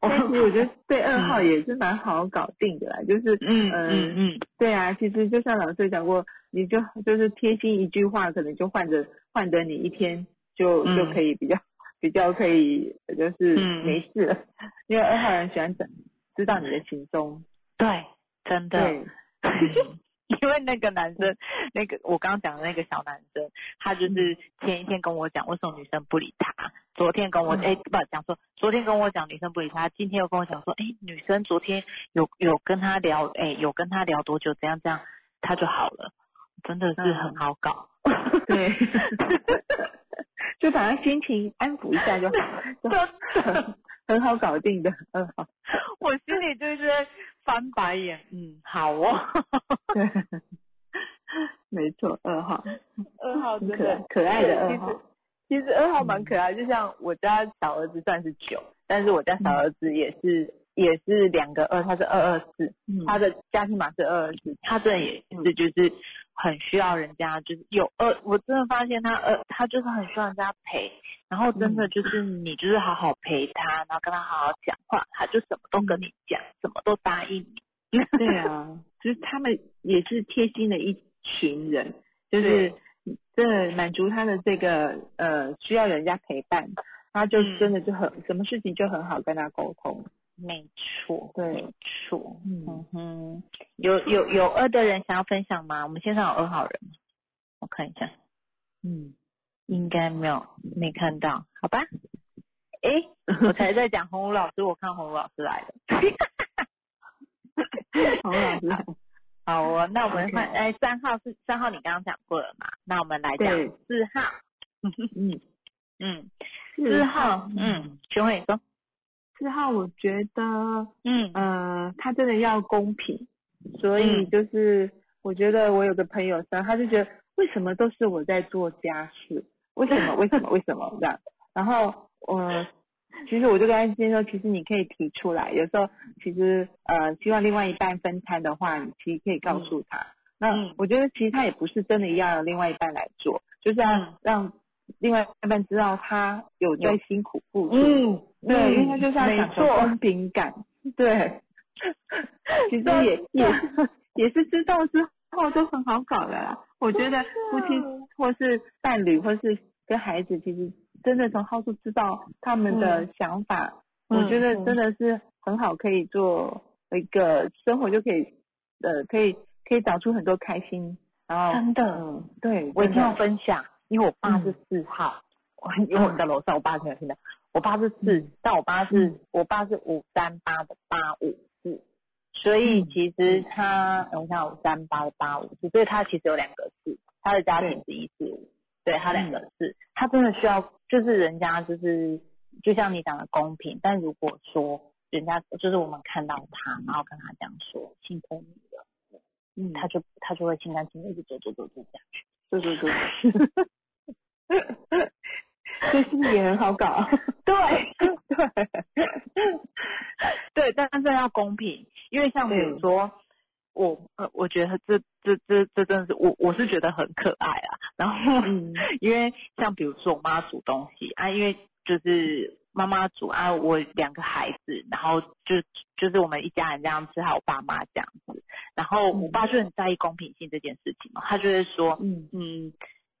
我觉得对二号也是蛮好搞定的啦，就是嗯呃嗯。嗯，对啊，其实就像老师讲过，你就就是贴心一句话，可能就换着换得你一天就、嗯。就可以比较比较可以就是嗯。没事了，因为二号人喜欢知知道你的行踪，对，真的，对，*laughs* 因为那个男生，那个我刚刚讲的那个小男生，他就是前一天跟我讲为什么女生不理他，昨天跟我嗯。哎、不讲说，昨天跟我讲女生不理他，今天又跟我讲说，哎女生昨天有有跟他聊，哎有跟他聊多久，怎样怎样，他就好了，真的是嗯。很好搞。对，*laughs* 就把他心情安抚一下就好，就，*laughs* 很好搞定的很好，我心里就是在翻白眼，嗯，好哦。对，*laughs* 没错，二号，二号真可的。可爱的二号。其实二号蛮可爱，就像我家小儿子算是九，但是我家小儿子也是、也是两个二，他是二二四，嗯。他的家庭码是二二四，他这也是就是很需要人家就是有呃，我真的发现他呃他就是很需要人家陪，然后真的就是你就是好好陪他，然后跟他好好讲话，他就什么都跟你讲，什么都答应你。*laughs* 对啊，就是他们也是贴心的一群人，就是这满足他的这个呃需要人家陪伴，他就嗯真的就很、什么事情就很好跟他沟通。没错，对没错，嗯嗯哼，有有有二的人想要分享吗？我们线上有二号人吗，我看一下，嗯，应该没有，没看到，好吧？诶，*laughs* 我才在讲红武老师，我看红武老师来了。*laughs* 洪老师，好哦，那我们换，哎，三号是三号，你刚刚讲过了嘛？那我们来讲四号，嗯，嗯，四号，嗯，全慧你说，四号我觉得嗯。呃他真的要公平，所以嗯。就是我觉得我有个朋友三，他就觉得为什么都是我在做家事，为什么？为什么？为什么？这样，然后呃。其实我就跟他建议说，其实你可以提出来，有时候其实呃希望另外一半分摊的话，你其实可以告诉他。那嗯。我觉得其实他也不是真的要另外一半来做，就是要嗯。让另外一半知道他有在辛苦付出。嗯，对，因为他就是要没讲求错公平感。对，*laughs* 其实也也是 *laughs* 也是知道之后都很好搞的啦。我觉得夫妻或是伴侣或是跟孩子，其实真的从后处知道他们的想法，嗯我觉得真的是很好，可以做一个生活就可以呃可以可以找出很多开心，然后真的嗯对，我一定要分享，因为我爸是嗯。四号，我因为我在楼上，我爸可能听到，我爸是四，嗯但我爸是嗯。我爸是五三八的八五四，所以嗯。其实他，我想五三八的八五四，所以他其实有两个四，他的家庭是一四五，对他两个四，他真的需要，就是人家就是就像你讲的公平，但如果说人家就是我们看到他，然后跟他讲说心疼你了，嗯，他就他就会心甘情愿一直走走走走下去。对对对，所以是不是也很好搞？对 *laughs* 对，*laughs* 对，但是要公平，因为像比如对。说我呃，我觉得这这这这真的是我我是觉得很可爱啊。然后、嗯。*laughs* 因为像比如说我妈煮东西啊，因为就是妈妈煮啊，我两个孩子，然后就就是我们一家人这样吃，还有我爸妈这样子。然后我嗯爸就很在意公平性这件事情嘛，他就会说，嗯嗯，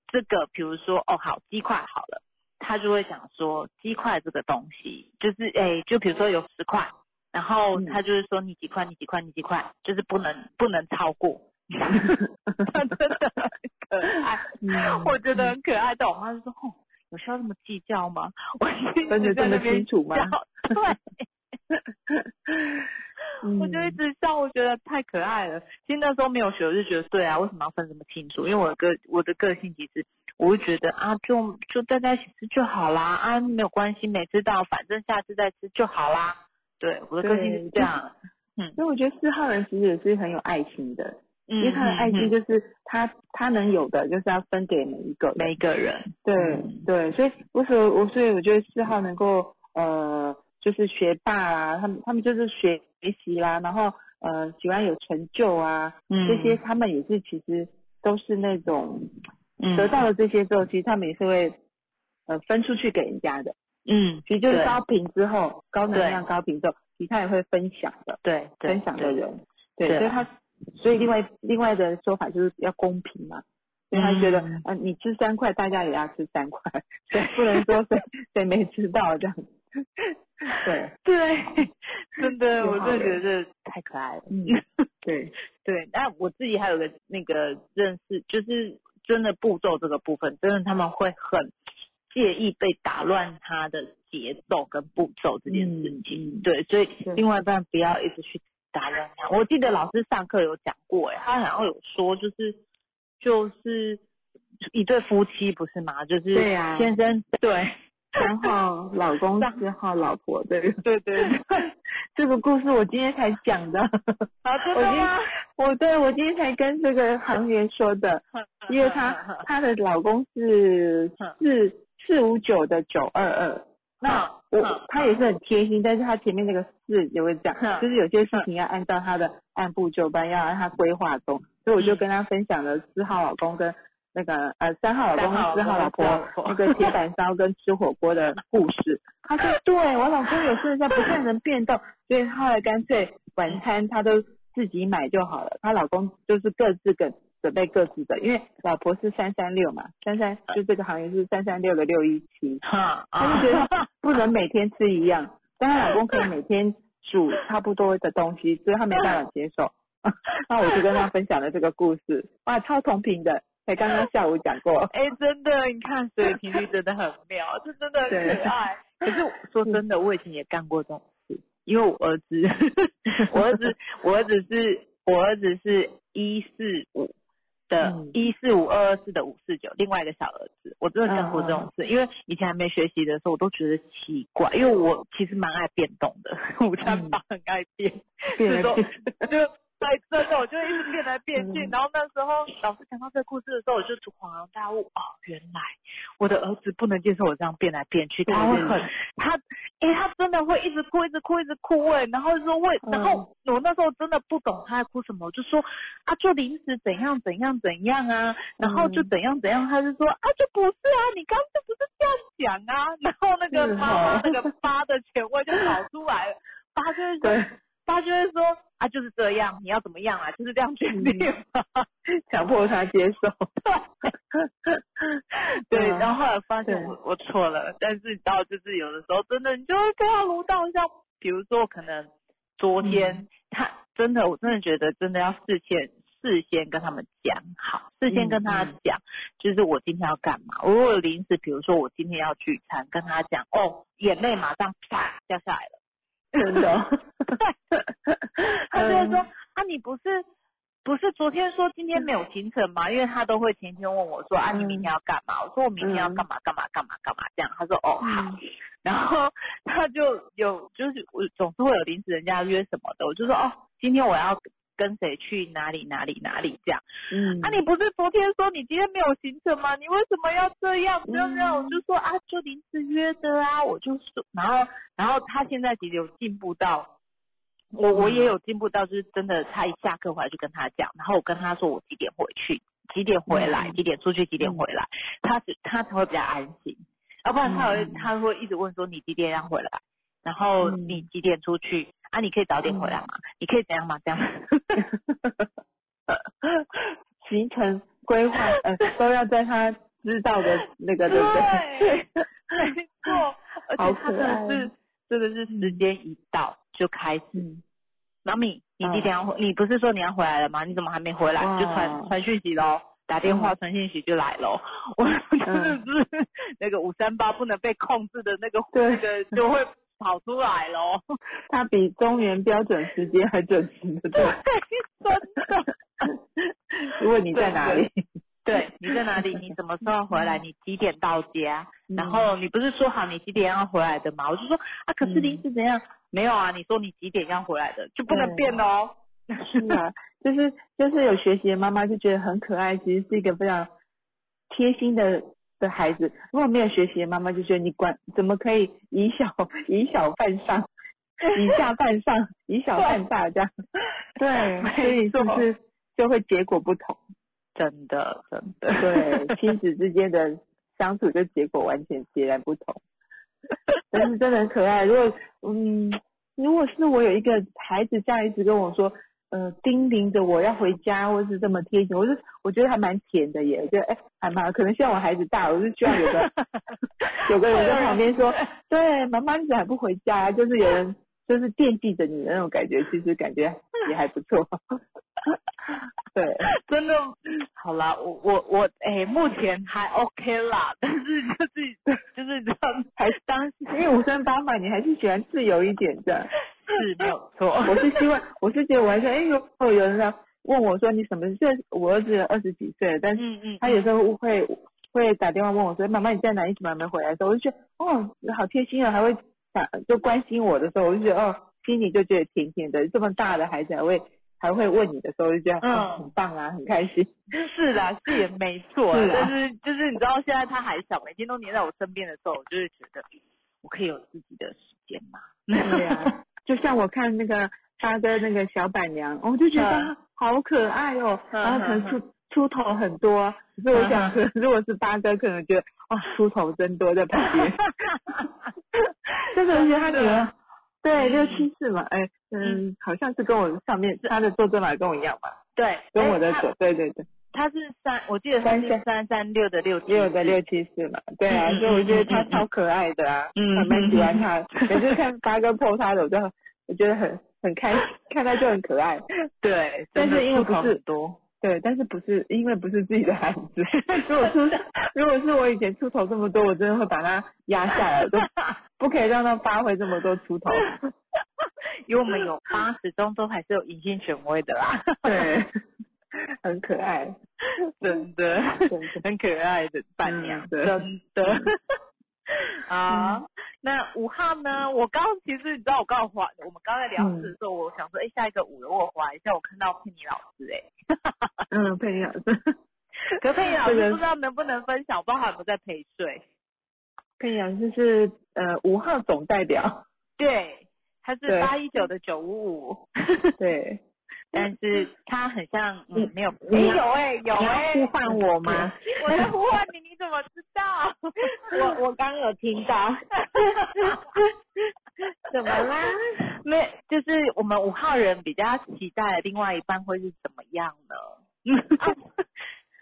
这个比如说哦好鸡块好了，他就会讲说鸡块这个东西就是诶，就比如说有十块，然后嗯他就是说你几块你几块你几块，就是不能不能超过。*laughs* 他真的很可爱，*laughs* 嗯我觉得很可爱。但我妈就说：“哦，有需要这么计较吗？” *laughs* 我一分得这么清楚吗笑？对，*laughs* 嗯我就一直笑，我觉得太可爱了。其实那时候没有学，我就觉得对啊，为什么要分这么清楚？因为我的个我的个性其实，我会觉得啊，就就大家一起吃就好啦，啊没有关系，没吃到，反正下次再吃就好啦。对，我的个性是这样。嗯所以我觉得四号人其实也是很有爱心的，嗯，因为他的爱心就是他他能有的就是要分给每一个每一个人，对、嗯。对，所以我所我所以我觉得四号能够呃就是学霸啊，他们他们就是学习啦，然后呃喜欢有成就啊，嗯。这些他们也是其实都是那种嗯。得到了这些之后，其实他们也是会呃分出去给人家的，嗯，其实就是高频之后高能量高频之后，其实他也会分享的，对对分享的人，对，所以他所以另外另外的说法就是要公平嘛。所以他觉得，嗯呃，你吃三块，大家也要吃三块，对，不能说谁 *laughs* 谁没吃到这样。对，*laughs* 对，真的，我真的觉得这太可爱了。嗯，*laughs* 对，对，那我自己还有个那个认识，就是真的步骤这个部分，真的他们会很介意被打乱他的节奏跟步骤这件事情。对，所以另外一半不要一直去打乱他。我记得老师上课有讲过，哎，他好像有说，就是就是一对夫妻不是吗？就是对啊先生对。三号老公，四号老婆，*laughs* 对对对对，*laughs* 这个故事我今天才讲的。啊，真我今的吗？我对我今天才跟这个行员说的，*laughs* 因为她她的老公是四四五九的九二二，那嗯我他也是很贴心，但是他前面那个事也会讲嗯，就是有些事情要按照他的按部就班，要让他规划中，所以我就跟他分享了四号老公跟那个呃三号老公四号老婆那个铁板烧跟吃火锅的故事。他说对我老公有事在不太能变动，所以后来干脆晚餐他都自己买就好了，她老公就是各自给准备各自的，因为老婆是三三六嘛，三三就这个行业是三三六的六一七，*laughs* 哈，她就觉得不能每天吃一样，*laughs* 但她老公可以每天煮差不多的东西，所以她没办法接受。*laughs* 那我就跟她分享了这个故事，哇，超同频的，才刚刚下午讲过。哎、真的，你看所以频率真的很妙，这真的很可爱。可是说真的，我以前也干过这种事，因为我儿子，我儿子，我儿子是，我儿子是一四五一四五二二四的五四九，另外一个小儿子，我真的干过这种事，因为以前还没学习的时候，我都觉得奇怪，因为我其实蛮爱变动的，*laughs* 我家嗯。爸很爱变，是说就对，真的，我就一直变来变去。嗯然后那时候老师讲到这个故事的时候，我就恍然大悟，哦，原来我的儿子不能接受我这样变来变去，他会很他，哎、他真的会一直哭，一直哭，一直哭哎、然后就说为，然后我那时候真的不懂他在哭什么，我就说啊，就临时怎样怎样怎样啊，然后就嗯怎样怎样，他就说啊，就不是啊，你刚刚就不是这样讲啊，*laughs* 然后那个是妈妈哦那个八的前位就跑出来了，*laughs* 八就会说对。他就会说啊，就是这样，你要怎么样啊，就是这样决定嘛。*laughs* 强迫他接受。对，*laughs* 嗯然后后来发现我我错了，但是你知道，就是有的时候真的你就会跟他撸到像，比如说可能昨天、嗯他真的，我真的觉得真的要事先事先跟他们讲好，事先跟他嗯讲，就是我今天要干嘛。我如果临时，比如说我今天要聚餐，跟他讲哦，眼泪马上啪掉下来了。真的 *laughs* 哦。他就会说嗯啊，你不是不是昨天说今天没有行程吗？因为他都会前天问我说啊，你明天要干嘛？我说我明天要干嘛干嘛干嘛干嘛这样。他说哦好，嗯然后他就有就是我总是会有临时人家约什么的，我就说哦，今天我要跟谁去哪里哪里哪里这样。嗯。啊，你不是昨天说你今天没有行程吗？你为什么要这样？没有没有，我嗯就说啊，就临时约的啊，我就说，然后然后他现在其实有进步到。我我也有进步到，就是真的，他一下课回来就跟他讲，然后我跟他说我几点回去，几点回来，嗯。几点出去，几点回来，他是他才会比较安心，要不然他会、嗯。他会一直问说你几点要回来，然后嗯。你几点出去啊？你可以早点回来吗？你可以怎样吗？这样。*laughs* 行程规划呃都要在他知道的那个对不对？没错，*laughs* 而好且他真的是真的是时间一到就开始。嗯，妈咪，你几点要回？你不是说你要回来了吗？你怎么还没回来？哇就传传讯息喽，打电话传讯息就来喽。我真的是那个五三八不能被控制的那个对那个就会跑出来喽。他比中原标准时间还准时的，对。真的。如果你在哪里？对，你在哪里？你什么时候回来？你几点到家？嗯然后你不是说好你几点要回来的吗？我就说啊，可是临时怎样？没有啊，你说你几点要回来的，就不能变哦。是啊，就是就是有学习的妈妈就觉得很可爱，其实是一个非常贴心的的孩子。如果没有学习的妈妈就觉得你管怎么可以以小以小犯上，以下犯上，以小犯大这样。*laughs* 对，所以是不是就会结果不同？真的，真的，对，亲子之间的相处就结果完全截然不同。*laughs* 但是真的很可爱。如果嗯，如果是我有一个孩子这样一直跟我说，呃，叮咛着我要回家，或是这么贴心，我是我觉得还蛮甜的耶。我觉得哎，还蛮可能希望我孩子大，我就希望有个 *laughs* 有个人在旁边说，*laughs* 对，妈妈你怎么还不回家？就是有人就是惦记着你的那种感觉，其实感觉也还不错。*laughs* 对，真的，好啦，我我我，哎、目前还 OK 啦，但是就是就是这样，还当因为五三八嘛，你还是喜欢自由一点的。是没有错。*laughs* 我是希望，我是觉得我还是哎有有有人来问我说你什么？岁我儿子二十几岁了，但是嗯嗯，他有时候会会打电话问我说妈妈你在哪？你怎么还没回来的时候，我就觉得哦好贴心啊，还会打就关心我的时候，我就觉得哦心里就觉得甜甜的。这么大的孩子还会还会问你的时候，就觉得嗯哦很棒啊，很开心。*laughs* 是啦，是也没错 *laughs* 是啊但是就是你知道现在他还小，每天都黏在我身边的时候，我就是觉得我可以有自己的时间嘛。对啊，就像我看那个八哥那个小板娘，我就觉得好可爱哦，嗯然后可能出出头很多，所以我想说，如果是八哥，可能觉得哇出头真多在旁边，*laughs* 真的觉得他女儿对六七四嘛，哎嗯，好像是跟我上面他的坐正码跟我一样吧，对，哎跟我的左对对对，他他是三，我记得他是三三三六的六七也有个六七四嘛，对啊，所以我觉得他超可爱的啊，嗯还蛮喜欢他，每次看八哥 po 他的，我就我觉得很很开心，看他就很可爱。*laughs* 对，但是因为不是很多，对，但是不是因为不是自己的孩子，*laughs* 如果出如果是我以前出头这么多，我真的会把他压下来，都 *laughs* 不可以让他发挥这么多出头。因为我们有八始终都还是有隐性权威的啦。对，*laughs* 很可爱，真的，*laughs* 真的。*laughs* 很可爱的伴娘，真的。啊，那五号呢？我刚其实你知道，我刚刚滑，我们刚在聊的时候，我想说，哎，下一个五了，我滑一下，我看到佩妮老师，哎，嗯，佩妮老师，可佩妮老这个师不知道能不能分享，我不知道他有没有在陪睡。佩妮老师是呃五号总代表，对，他是八一九的九五五，对，但是他很像，嗯嗯，没有，有哎，有哎，呼唤我吗？我在呼唤你，你怎么知道？我我刚有听到，*laughs* 怎么啦？没，就是我们五号人比较期待的另外一半会是怎么样呢？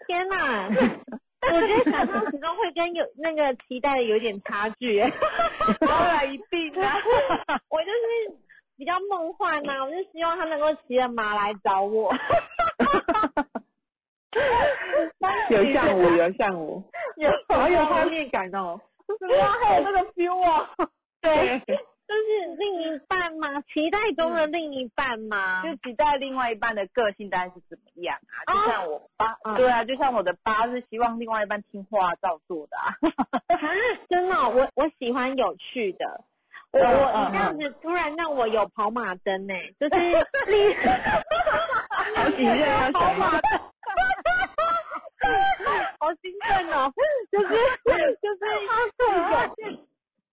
天哪！*laughs* 我觉得想象始终会跟有那个期待的有点差距耶。当然一定啊！*laughs* 我就是比较梦幻呐、我就希望他能够骑着马来找我。*laughs* 有像我，有像我，有好有画面感哦。什么还有那个 feel 哦。对，就是另一半嘛？期待中的另一半嘛？就期待另外一半的个性大概是怎么样啊？哦就像我爸，嗯对啊，就像我的八是希望另外一半听话照做的啊。啊，真的哦、我我喜欢有趣的。我嗯我嗯你这样子突然让我有跑马灯呢、就是 *laughs* 立好几任要跑想马灯，*laughs* 好兴奋哦！就是就是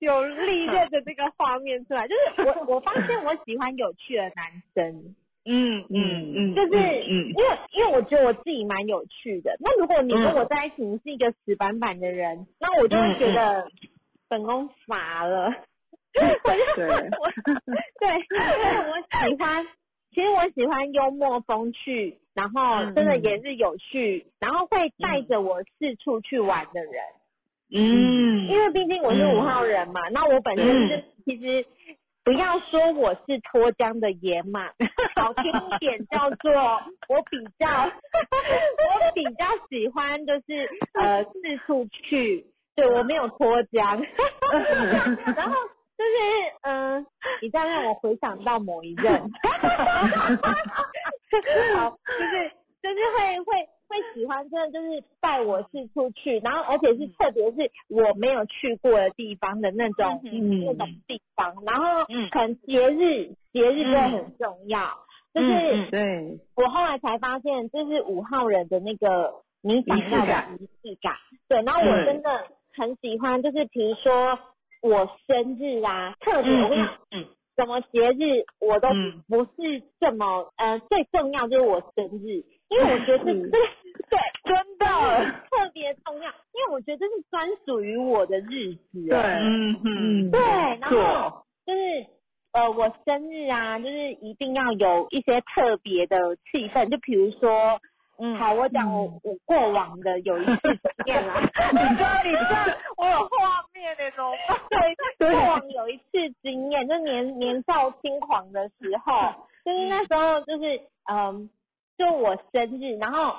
有有历练的这个画面出来，就是我我发现我喜欢有趣的男生，嗯嗯嗯，就是嗯因为因为我觉得我自己蛮有趣的。那如果你跟我在一起，你是一个死板板的人，那我就会觉得本宫乏了。*laughs* 我就对。我对，因为我喜欢，其实我喜欢幽默风趣，然后真的也是有趣，然后会带着我四处去玩的人。嗯。因为毕竟我是五号人嘛，那我本身是其实不要说我是脱缰的野马，好听一点叫做我比较我比较喜欢就是呃四处去，对我没有脱缰，*laughs* *laughs* 然后就是嗯、呃你这样让我回想到某一任，*laughs* 好，就是就是会会会喜欢，真的就是带我四处去，然后而且是特别是我没有去过的地方的那种、嗯那种地方，然后嗯。可能节日节日就会很重要，就是。嗯嗯对，我后来才发现，这是五号人的那个你想要的仪式感。对，然后我真的很喜欢，就是比如说我生日啊，特别我跟你讲，嗯什么节日我都嗯。不是这么呃最重要就是我生日，因为我觉得这嗯。这 *laughs* 对真的。特别重要，因为我觉得这是专属于我的日子。对。哎嗯嗯。对，然后就是呃，我生日啊，就是一定要有一些特别的气氛，就比如说，嗯。好，我讲我我过往的有一次经验啦，*laughs* 你知道你知道我有画面那种，*laughs* 对，过往有一次经验，就年年少轻狂的时候，*laughs* 就是那时候就是嗯，就我生日，然后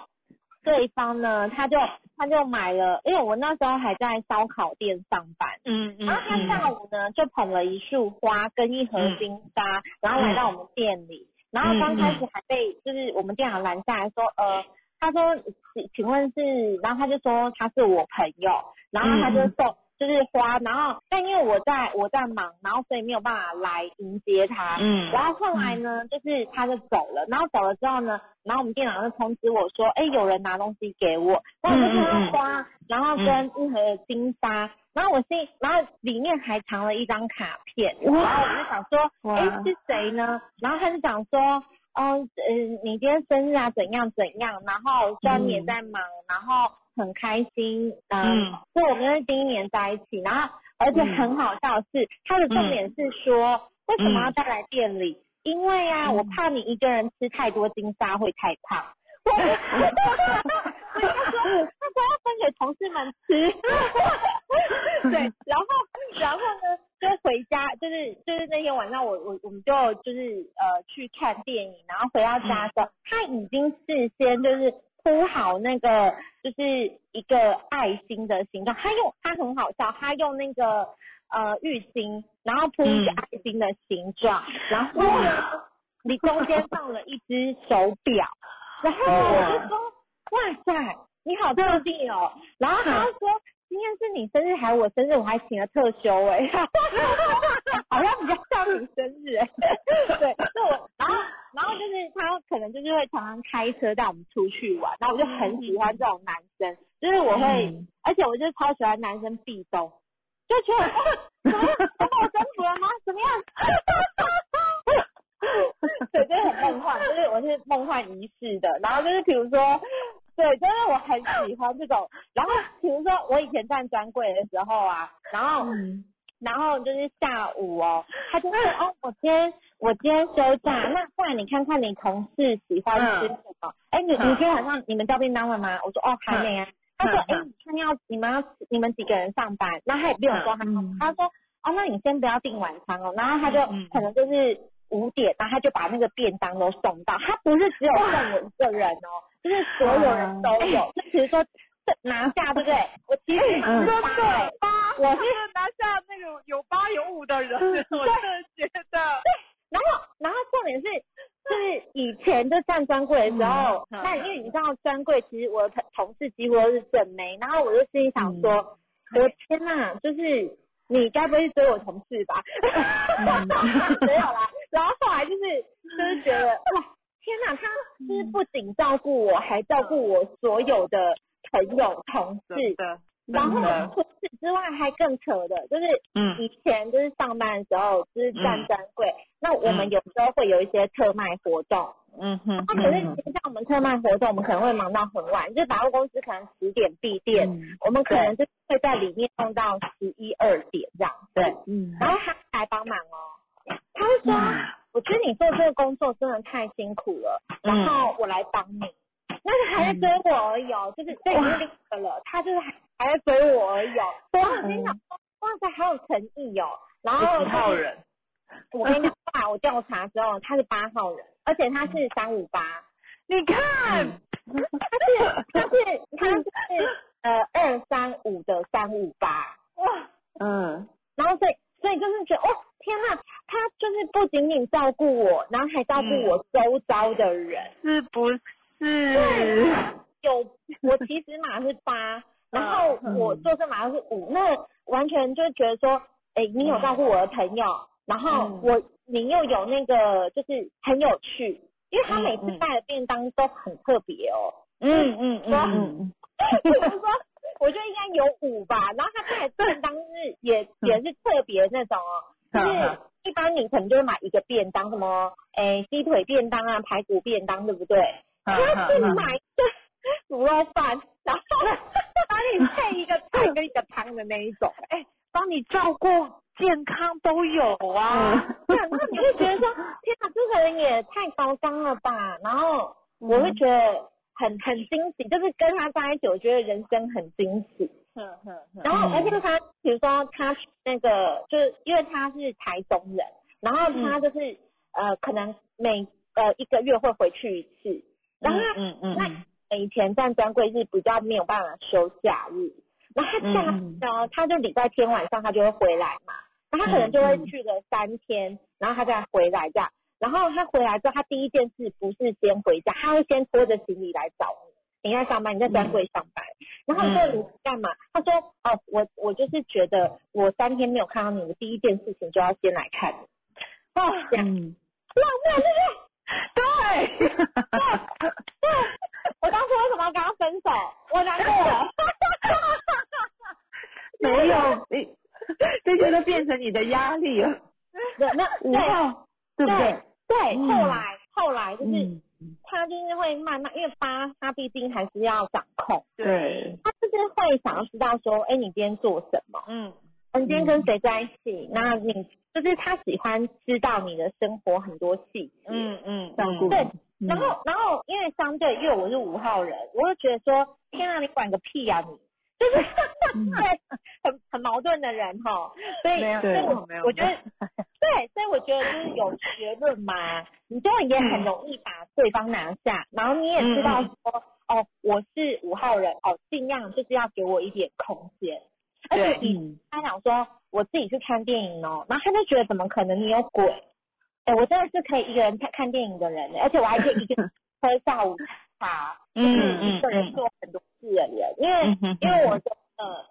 对方呢，他就他就买了，因为我那时候还在烧烤店上班。嗯嗯然后他下午呢就捧了一束花跟一盒金沙，然后来到我们店里。然后刚开始还被就是我们店长拦下来说，呃，他说请请问是，然后他就说他是我朋友，然后他就送就是花，然后但因为我在我在忙，然后所以没有办法来迎接他。嗯。然后后来呢，就是他就走了，然后走了之后呢，然后我们店长就通知我说，哎，有人拿东西给我，然后我就看到花，然后跟一盒金沙，然后我心，然后里面还藏了一张卡片，然后我就想说，哇哎，是谁呢？然后他就讲说，嗯，呃，你今天生日啊，怎样怎样，然后虽然你也在忙，然后很开心，嗯嗯，就我们是第一年在一起，然后而且很好笑的是，他的重点是说，为什么要带来店里？因为啊，我怕你一个人吃太多金沙会太胖。他说，他说要分给同事们吃。对，然后然后呢，就回家，就是就是那天晚上我我我们就就是呃去看电影，然后回到家的时候，他已经事先就是铺好那个就是一个爱心的形状，他用他很好笑，他用那个呃浴巾，然后铺一个爱心的形状，然后呢，你中间放了一只手表，然后我就说哇塞，你好特地哦，然后他就说。今天是你生日还是我生日？我还请了特休哎、*laughs* 好像比较像你生日哎、*laughs* 对，就我然后然后就是他可能就是会常常开车带我们出去玩，然后我就很喜欢这种男生，就是我会，而且我就超喜欢男生壁咚，就觉得 *laughs* 哦，怎么样？他把我征服了吗？怎么样？对，就是很梦幻，就是我是梦幻仪式的，然后就是比如说。对，就是我很喜欢这种。然后比如说我以前站专柜的时候啊，然后、然后就是下午哦，他就说哦，我今天我今天休假，那不然你看看你同事喜欢吃什么？哎、你你今天晚上你们叫便当了吗？我说哦还没啊。他说哎，你看要你们要你们几个人上班？那他也没有说他，他说哦，那你先不要订晚餐哦。然后他就可能就是五点，然后他就把那个便当都送到。他不是只有送我一个人哦，就是所有人都有。那比如说这拿下对不对我其实八对八。我是 *laughs* 拿下那种有八有五的人 *laughs* 我真的觉得对然后然后重点是就是以前就站专柜的时候那因为你知道专柜其实我的同同事几乎都是整没然后我就心里想说我天呐就是你该不会是追我同事吧？*laughs* 没有啦然后后来就是就是觉得哇天呐，他就是不仅照顾我，还照顾我所有的朋友同事，的，然后除此之外还更扯的，就是嗯。以前就是上班的时候就是站嗯。专柜，那我们嗯。有时候会有一些特卖活动，嗯哼。那可是像我们特卖活动，我们可能会忙到很晚，就是百货公司可能十点闭店，我们可能就会在里面弄到十一二点这样。对，嗯。然后他来帮忙哦，他会说，我觉得你做这个工作真的太辛苦了，嗯然后我来帮你。那个还在追我而已哦，就是这已经另一个了，他就是还还在追我而已哦。我心想说，哇塞，好有诚意哦。然后几号人？我跟你讲，*laughs* 我调查之后，他是八号人，而且他是三五八。你看，他是他是他是呃二三五的三五八哇，嗯然后所以所以就是觉得哦天呐，他就是不仅仅照顾我，然后还照顾我周遭的人。是不是？有 *laughs* 我其实码是八，然后我坐这码是五，那完全就觉得说，哎，你有照顾我的朋友，然后我你又有那个就是很有趣，因为他每次带的便当都很特别哦。嗯嗯嗯嗯比如说，我觉得应该有五吧，然后他带的便当是也也是特别那种哦，就是一般你可能就会买一个便当，什么诶鸡腿便当啊、排骨便当，对不对？他是买一个卤肉饭，然后 *laughs* 帮你配一个菜跟一个汤的那一种，哎，帮你照顾健康都有啊。对，然后你会觉得说，天哪，这个人也太高尚了吧？然后我会觉得很很惊喜，就是跟他在一起，我觉得人生很惊喜。然后，而且他，比如说他那个，就是因为他是台中人，然后他就是、呃，可能每呃一个月会回去一次，然后他嗯嗯。那以前站专柜是比较没有办法休假日，然后他假日呢，他就礼拜天晚上他就会回来嘛，然后他可能就会去个三天，然后他再回来这样，然后他回来之后，他第一件事不是先回家，他会先拖着行李来找你。你在上班，你在专柜上班，然后你说你干嘛？他说哦，我我就是觉得我三天没有看到你，我第一件事情就要先来看你。哦，这样嗯浪漫对不对？对，*laughs* 对，我当初为什么要跟他分手？我难过了。*laughs* 没有，你这些都变成你的压力了。那，那五对号对不对？对，嗯。后来后来就是嗯，他就是会慢慢，因为八他毕竟还是要掌控，对，他就是会想要知道说，哎，你今天做什么？嗯。你今天跟谁在一起？那你就是他喜欢知道你的生活很多细节。嗯嗯，对你，然后，然后因为相对，因为我是五号人，我就觉得说，天啊，你管个屁呀、你！就是对，*laughs* 很很矛盾的人哈，所以没有所以没有没有。我我觉得对，所以我觉得就是有学论嘛，你就也很容易把对方拿下，然后你也知道说，哦，我是五号人，哦，尽量就是要给我一点空间，而且以嗯。他想说我自己去看电影哦，然后他就觉得怎么可能你有鬼？哎，我真的是可以一个人看看电影的人，而且我还可以一个人 *laughs* 喝下午茶，就是一个人做很多事的人，因为嗯因为我的呃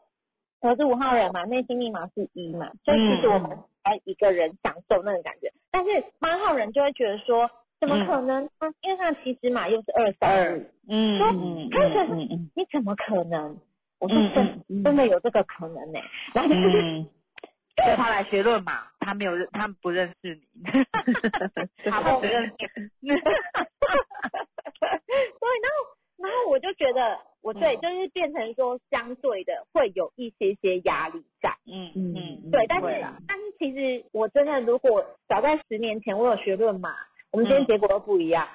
我是五号人嘛，内心密码是一嘛，所以其实我们还一个人享受那种感觉，但是八号人就会觉得说。怎么可能呢？因为他其实嘛又是二三五，嗯说嗯他觉得嗯嗯你怎么可能？我说嗯真嗯真的有这个可能呢、然后就是嗯，叫他来学论嘛，他没有认，他不认识你，*laughs* 他不认识。*laughs* 对，然后然后我就觉得我对，就是变成说相对的会有一些些压力在。嗯嗯嗯，对，但是但是其实我真的如果早在十年前我有学论嘛，我们今天结果都不一样。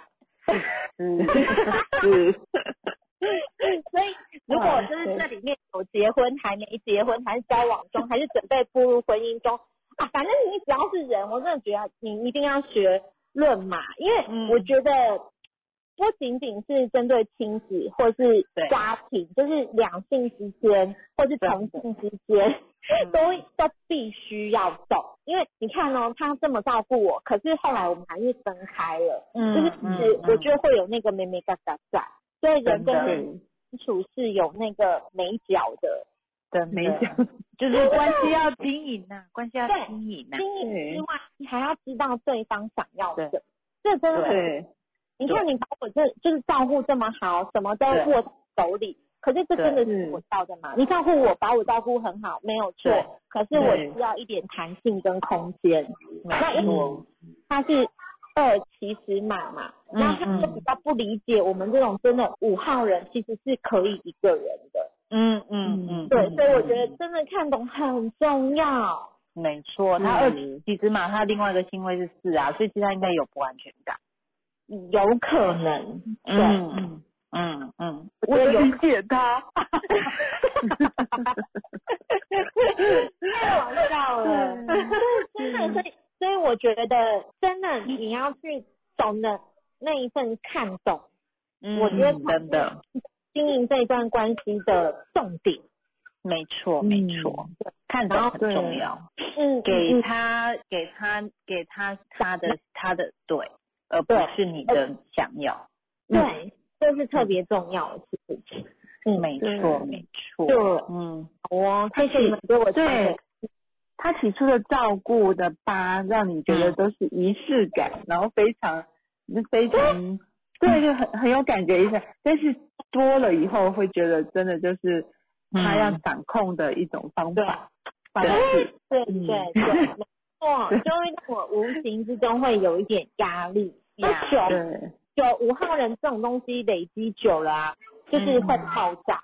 嗯 *laughs* 是，所以如果就是这里面有结婚还没结婚，还是交往中，还是准备步入婚姻中啊，反正你只要是人，我真的觉得你一定要学论嘛，因为嗯。我觉得不仅仅是针对亲子或是家庭，就是两性之间或是同性之间，*laughs* 都都必须要懂。因为你看哦，他这么照顾我，可是后来我们还是分开了，嗯就是嗯其实我觉得会有那个妹妹嘎嘎在，所以人跟人相处是有那个美角的。的。讲，*laughs* 就是关系要经营呐、关系要对经营呐、经营。之外，你还要知道对方想要对的，这真的很对，你看你把我这就是照顾这么好，什么都对握手里，可是这真的是我要的吗？你照顾我，把我照顾很好，没有错。可是我需要一点弹性跟空间。那因为错他是二其实满嘛，嗯那他就比较不理解我们这种真的五号人其实是可以一个人的。嗯嗯嗯，对，嗯所以我觉得真的看懂很重要。没错，他二嗯其实嘛，他另外一个星位是四啊，所以其实他应该有不安全感。有可能，对，嗯嗯嗯，我有理解他。开玩笑了，真的，所以所以我觉得真的你要去懂得那一份看懂，嗯我觉得真的经营这段关系的重点。没错没错，看懂很重要，嗯，给嗯。他给他给他他的他的对，而不对是你的想要。对，这是特别重要的事情。嗯，没错没错。对嗯，好哦，谢谢你们给我对，他起初的照顾的吧，让你觉得嗯都是仪式感，然后非常非常 *laughs* 对，就很很有感觉一下。但是多了以后，会觉得真的就是他要嗯掌控的一种方法方对式。对嗯对错，就会让我无形之中会有一点压力。那呀久对，久五号人这种东西累积久了啊，就是会嗯爆炸。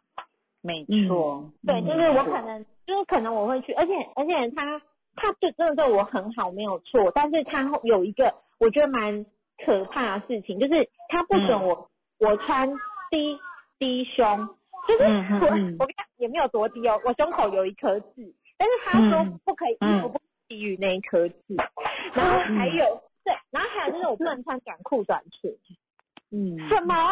没错。对，嗯就是我可能就是可能我会去，而且而且他他对真的对我很好，没有错，但是他有一个我觉得蛮可怕的事情，就是他不准嗯。我、我穿低低胸，就是我、嗯。我跟他也没有多低哦，我胸口有一颗痣，但是他说嗯。不可以衣嗯。服不可以低于那一颗痣，然后还有、对，然后还有就是我不能穿短裤短裙，嗯，什么？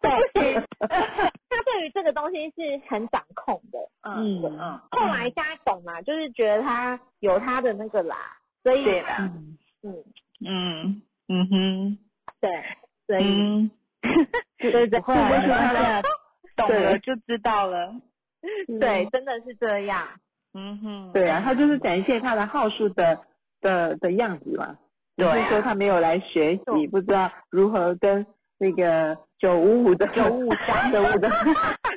对，*laughs* 他对于这个东西是很掌控的。嗯嗯。嗯，后来大家懂嘛，就是觉得他有他的那个啦，所以对。啦嗯。嗯，嗯嗯哼，对，所以、嗯，*laughs* 对对不会啊，就是他的懂了就知道了。对，真的是这样。嗯哼，对啊，他就是展现他的好数的的的样子嘛。对啊。只是说他没有来学习，不知道如何跟那个九五五的九五相 *laughs* 九五的，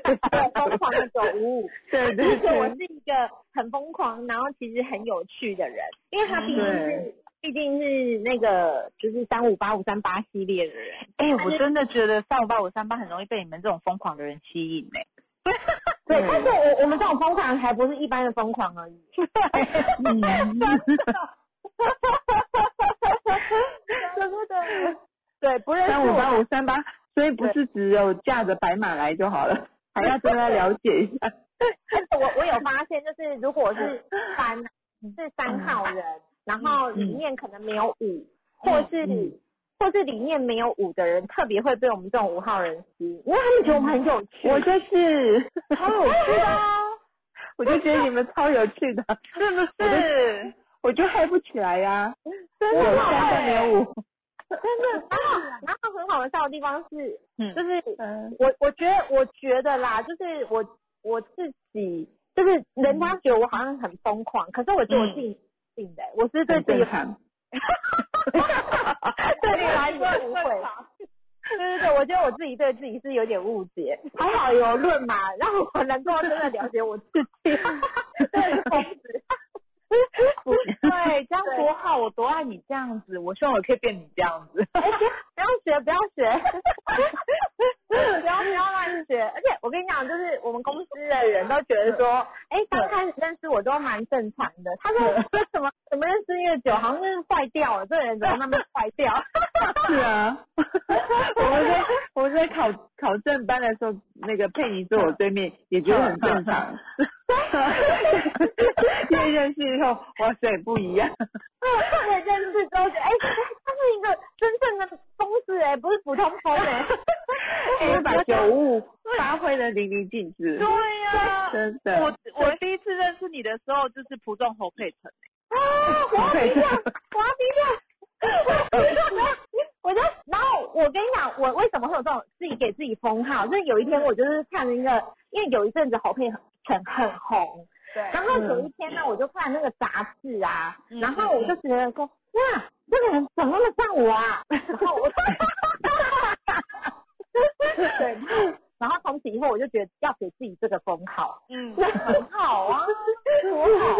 对，疯狂的九五五。*laughs* 对对就是我是一个很疯狂，然后其实很有趣的人，因为他毕竟是毕竟是那个就是三五八五三八系列的人。哎、我真的觉得三五八五三八很容易被你们这种疯狂的人吸引呢、对，对但是我我们这种疯狂还不是一般的疯狂而已。嗯对不对？对，不认识三五我八五三八，所以不是只有驾着白马来就好了，还要跟他了解一下。而且我我有发现，就是如果是三是三号人，然后里面可能没有五，或是、或是里面没有五的人，特别会被我们这种五号人吸引，因为他们觉得我们很有趣。我就是，超有趣的啊！*laughs* 我就觉得你们超有趣的，*laughs* 是不是？我就嗨不起来呀、真的三但没有五。真的，然后然后很好笑的地方是，嗯就是嗯我我觉得我觉得啦，就是我我自己就是人家觉得我好像很疯狂，可是我觉得我自己定的、我是对很自己正常。*laughs* 对你来说不会。对对对，我觉得我自己对自己是有点误解，还好有论嘛，让我能够真的了解我自己。*laughs* *laughs* 对，疯子。*laughs* *laughs* 对，这样多好，我多爱你这样子，我希望我可以变你这样子。哎，*laughs* 不要学，不要学，不要不要乱学。而且我跟你讲，就是我们公司的人都觉得说，哎，刚开始认识我都蛮正常的。他说为什么怎么认识越久，好像是坏掉了，这个人怎么那么坏掉？是啊，我们在我们在考考证班的时候，那个佩妮坐我对面，也觉得很正常。因为认识以后，哇塞，不一样。对，认识之后觉得，哎，他是一个真正的疯是哎、不是普通风哎、就是把九五发挥的淋漓尽致，对呀、真的。我我第一次认识你的时候就是浦中侯佩岑，*laughs* 啊，我要低调，我要低调。*laughs* 我就，然后我跟你讲，我为什么会有这种自己给自己封号？就是有一天我就是看了一个，因为有一阵子侯佩岑很红，对然后有一天呢，我就看那个杂志啊，嗯然后我就觉得说，哇，这个人怎么那么像我啊？*laughs* 然后我，对，然后从此以后我就觉得要给自己这个封号，嗯，很好啊，多好。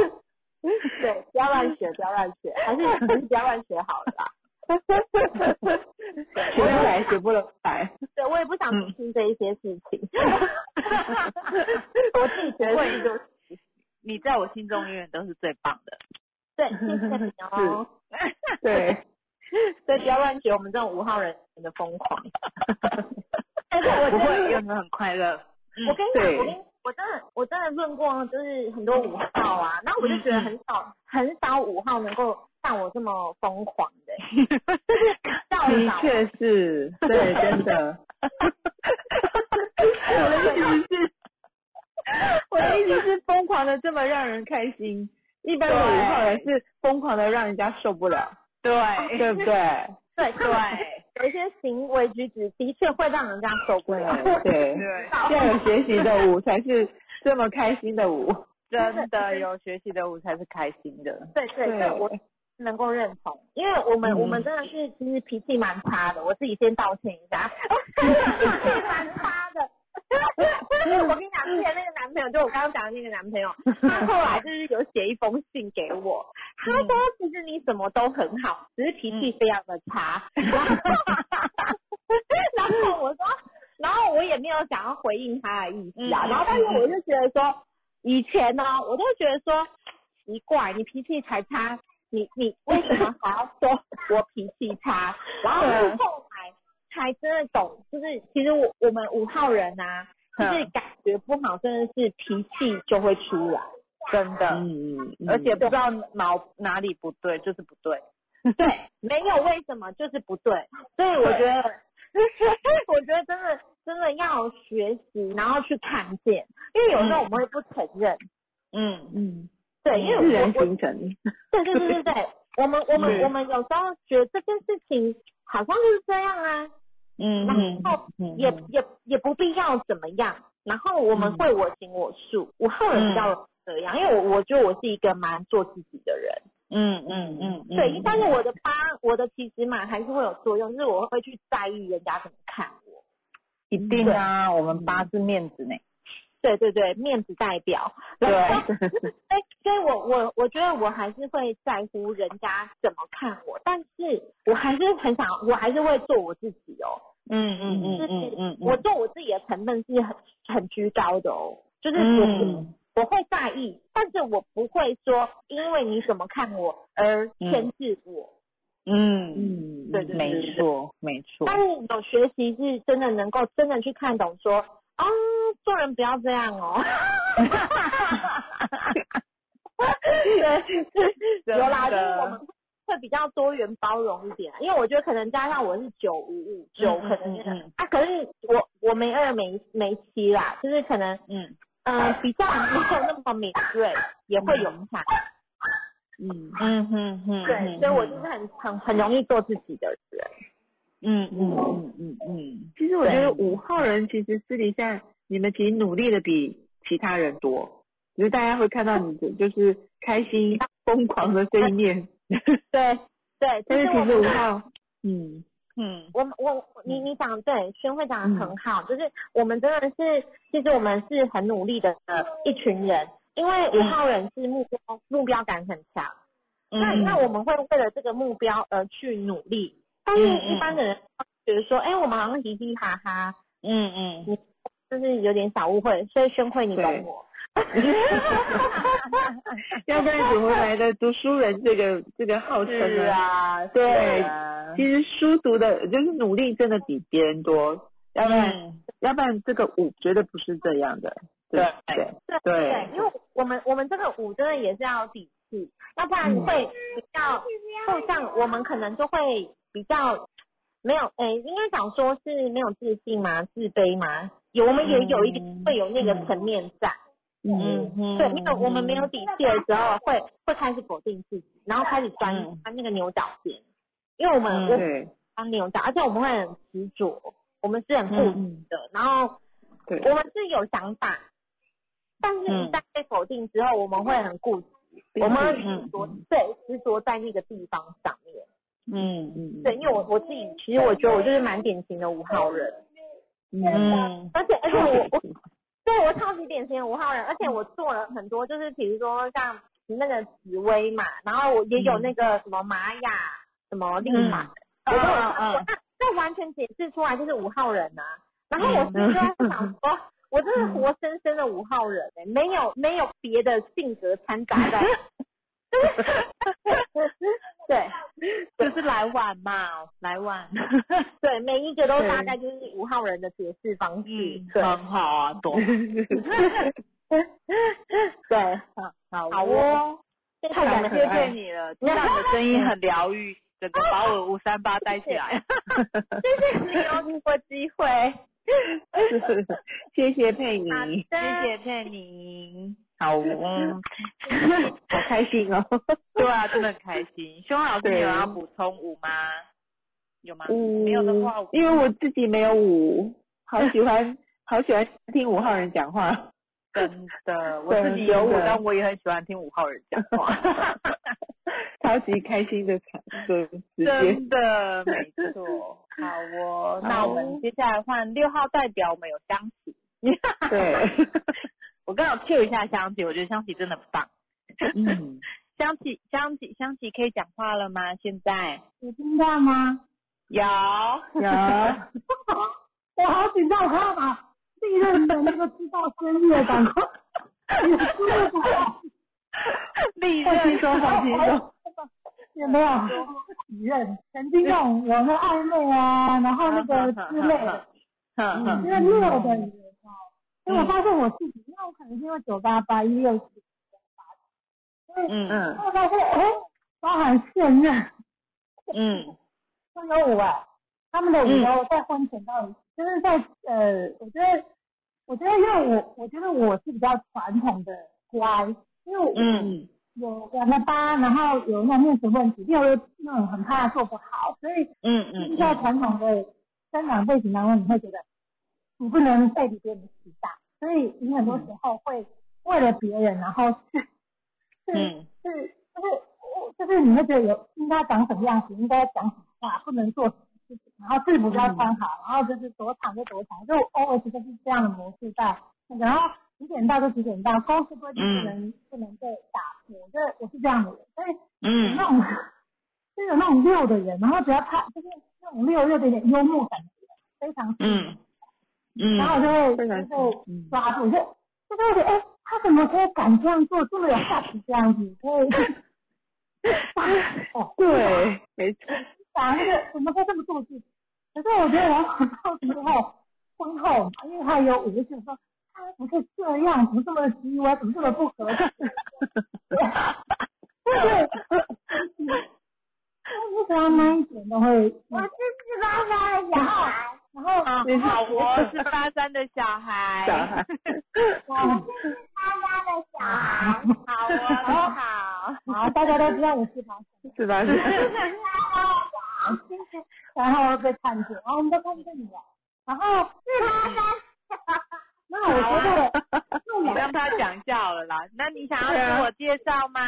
*laughs* 对，不要乱学，不要乱学，还是 *laughs* 还是不要乱学好了啦。学不来，学不来。对，我也不想嗯听这一些事情。*laughs* 我自己觉得是就是你在我心中永远都是最棒的。对，谢谢你哦。对，对，*laughs* 不要乱学我们这种五号人的疯狂。*laughs* 但是我不会，真的，永远很快乐。我跟你讲，我跟你我真的我真的论过，就是很多五号啊，然后我就觉得很少很少五号能够像我这么疯狂的。*laughs* 的确是，对，真的。*laughs* 我的意思是，我的意思是疯狂的这么让人开心，一般的五号人是疯狂的让人家受不了，对对不对？对对有一些行为举止的确会让人家受不了。对，要有学习的舞才是这么开心的舞。真的有学习的舞才是开心的。对对对，我能够认同，因为我们、嗯。我们真的是其实脾气蛮差的，我自己先道歉一下，*laughs* 脾气蛮差的。*laughs* 我跟你讲，之前那个男朋友，就我刚刚讲的那个男朋友，*laughs* 他后来就是有写一封信给我，他说其实你什么都很好，只是脾气非常的差。然后我说，然后我也没有想要回应他的意思啊，嗯。然后但是我就觉得说，以前呢，我都觉得说奇怪，你脾气才差，你你为什么还要说我脾气差？*laughs* 然后对后来才真的懂，就是其实我我们五号人啊，就是感觉不好，真的是脾气就会出来。真的，嗯嗯而且不知道哪哪里不对，就是不对。对，没有为什么，就是不对。所以我觉得，*laughs* 我觉得真的真的要学习，然后去看见，因为有时候我们会不承认。嗯嗯，对，因为自然我成。*laughs* 对对对对 *laughs* 对，我们我们我们有时候觉得这件事情好像就是这样啊，嗯然后也也也不必要怎么样，然后我们会我行我素，五号人比较这样，因为我我觉得我是一个蛮做自己的人。嗯嗯嗯，对，但是我的八，我的其实嘛还是会有作用，就是我会去在意人家怎么看我。一定啊，我们八是面子呢。对对对，面子代表。对 *laughs* 哎，所以我我我觉得我还是会在乎人家怎么看我，但是我还是很想，我还是会做我自己哦。嗯嗯嗯是嗯嗯，我做我自己的成分是很很居高的哦，就是我、嗯我会在意，但是我不会说因为你怎么看我而牵制我。嗯嗯对对对没错没错。但是有学习是真的能够真的去看懂说，啊，做人不要这样哦。*laughs* 对，有啦，就是我们会比较多元包容一点，因为我觉得可能加上我是九五五九，嗯可能那个嗯嗯啊，可是我我没二没没七啦，就是可能嗯嗯、比较没有那么敏锐，也会有差。嗯嗯嗯嗯，对，所以我就是很很很容易做自己的人。嗯嗯。嗯嗯嗯，其实我觉得五号人其实私底下你们其实努力的比其他人多，只是大家会看到你的就是开心疯狂的这一面，对对，*laughs* 但是其实五号，嗯。嗯。我我你你讲对，宣会讲的很好，就是我们真的是，其实我们是很努力的一群人，因为五号人是目标、目标感很强，那嗯。那我们会为了这个目标而去努力，但是一般的人觉得说，哎、我们好像嘻嘻哈哈，嗯嗯，就是有点小误会，所以宣慧你懂对我。*laughs* *laughs* 要不然怎么来的读书人这个这个号称呢？啊，对啊其实书读的就是努力真的比别人多，要不然、嗯要不然这个舞绝对不是这样的，对对对对对因为我们我们这个舞真的也是要有底气，要不然嗯会比较，就像我们可能就会比较没有，诶，应该讲说是没有自信吗？自卑吗？有，我们也有一点会有那个层面在。嗯嗯，对，没有，我们没有底气的时候，会会开始否定自己，然后开始钻嗯钻那个牛角尖，因为我们嗯我对钻牛角，而且我们会很执着，我们是很固执的，然后对我们是有想法，但是一旦被否定之后，我们会很固执，我们会执着，对，执着在那个地方上面。嗯嗯对，因为我我自己，其实我觉得我就是蛮典型的五号人，嗯。而且而且我我对我超级典型的五号人，而且我做了很多，就是比如说像那个紫薇嘛，然后我也有那个什么玛雅什么历法，我都有那那完全解释出来就是五号人呐、然后我心里就在想 *laughs* 说，我真是活生生的五号人哎、没有没有别的性格掺杂在。*laughs* 对 *laughs* 就是来晚嘛，来晚。*laughs* 对，每一个都大概就是五号人的解释方式。嗯，对很好啊，懂。*laughs* 对，好好哦，哦，太感谢谢你了，听到你的声音很疗愈，整个把我五三八带起来。谢谢你有给我机会。*laughs* 谢谢佩妮，谢谢佩妮。好哦，*laughs* 好开心哦。*laughs* 对啊，真的很开心。熊老师，有要补充舞吗？有吗？嗯，没有的话，因为我自己没有舞，好喜欢好喜欢听五号人讲话。真的，我自己有舞真，的但我也很喜欢听五号人讲话。超级开心的场的时间。真的，没错。*laughs* 好哦，那我们接下来换六号代表，我们有香琪。对，*laughs* 我刚好 Q 一下香琪，我觉得香琪真的很棒。嗯，*laughs* 香琪，香琪，香琪可以讲话了吗？现在有听到吗？有，有，我好紧张，我快要把历任的那个知道生日的赶快，你输了 *laughs* 放轻任松，放轻松。*laughs* 也没有几任，曾经那种有那暧昧啊，然后那个 *laughs* 之类的，哼哼因为我发现我自己，因为我可能是因为九八八一六十，所以嗯嗯。我发现哎，包含现任嗯。都有五啊，他们的五都在婚前到底就是在呃，我觉得我觉得因为我我觉得我是比较传统的乖，因为我嗯。有两个疤，然后有那种面子问题，六又那种很怕做不好，所以嗯就是嗯在传统的生长背景当中，你会觉得你不能被比别人期待，所以你很多时候会为了别人，然后是是嗯是就是就是你会觉得有应该长什么样子，应该讲什么话，不能做什么事情，然后制服就要穿好，然后就是多长就多长，就 always 就是这样的模式在那个，然后几点到就几点到，公司规定不能、不能被打破，我觉得我是这样的人，所以嗯。那种就 *laughs* 有那种六的人，然后只要他就是那种六又有点幽默感觉，非常嗯。嗯，然后我就会就会抓住，就就会觉得哎，他怎么可以敢这样做，这么有下体这样子，所以哦，*laughs* 对，没错。反而是怎么会这么做事？可是我觉得我很到之后婚后，因为他有五个字说。他怎么可以这样？怎么这么虚伪？怎么这么不合适？*laughs* 对，为什么那一点都会？我是十八岁的小孩，然后啊，好哦，是八三的小孩，小孩，我是他家的小孩，好哦，好，好，大家都知道我是他。是吧？是然后被看见，然后我们都看见你了，然后是他家。那我觉得，那我让他讲一下好了啦。那你想要自我介绍吗？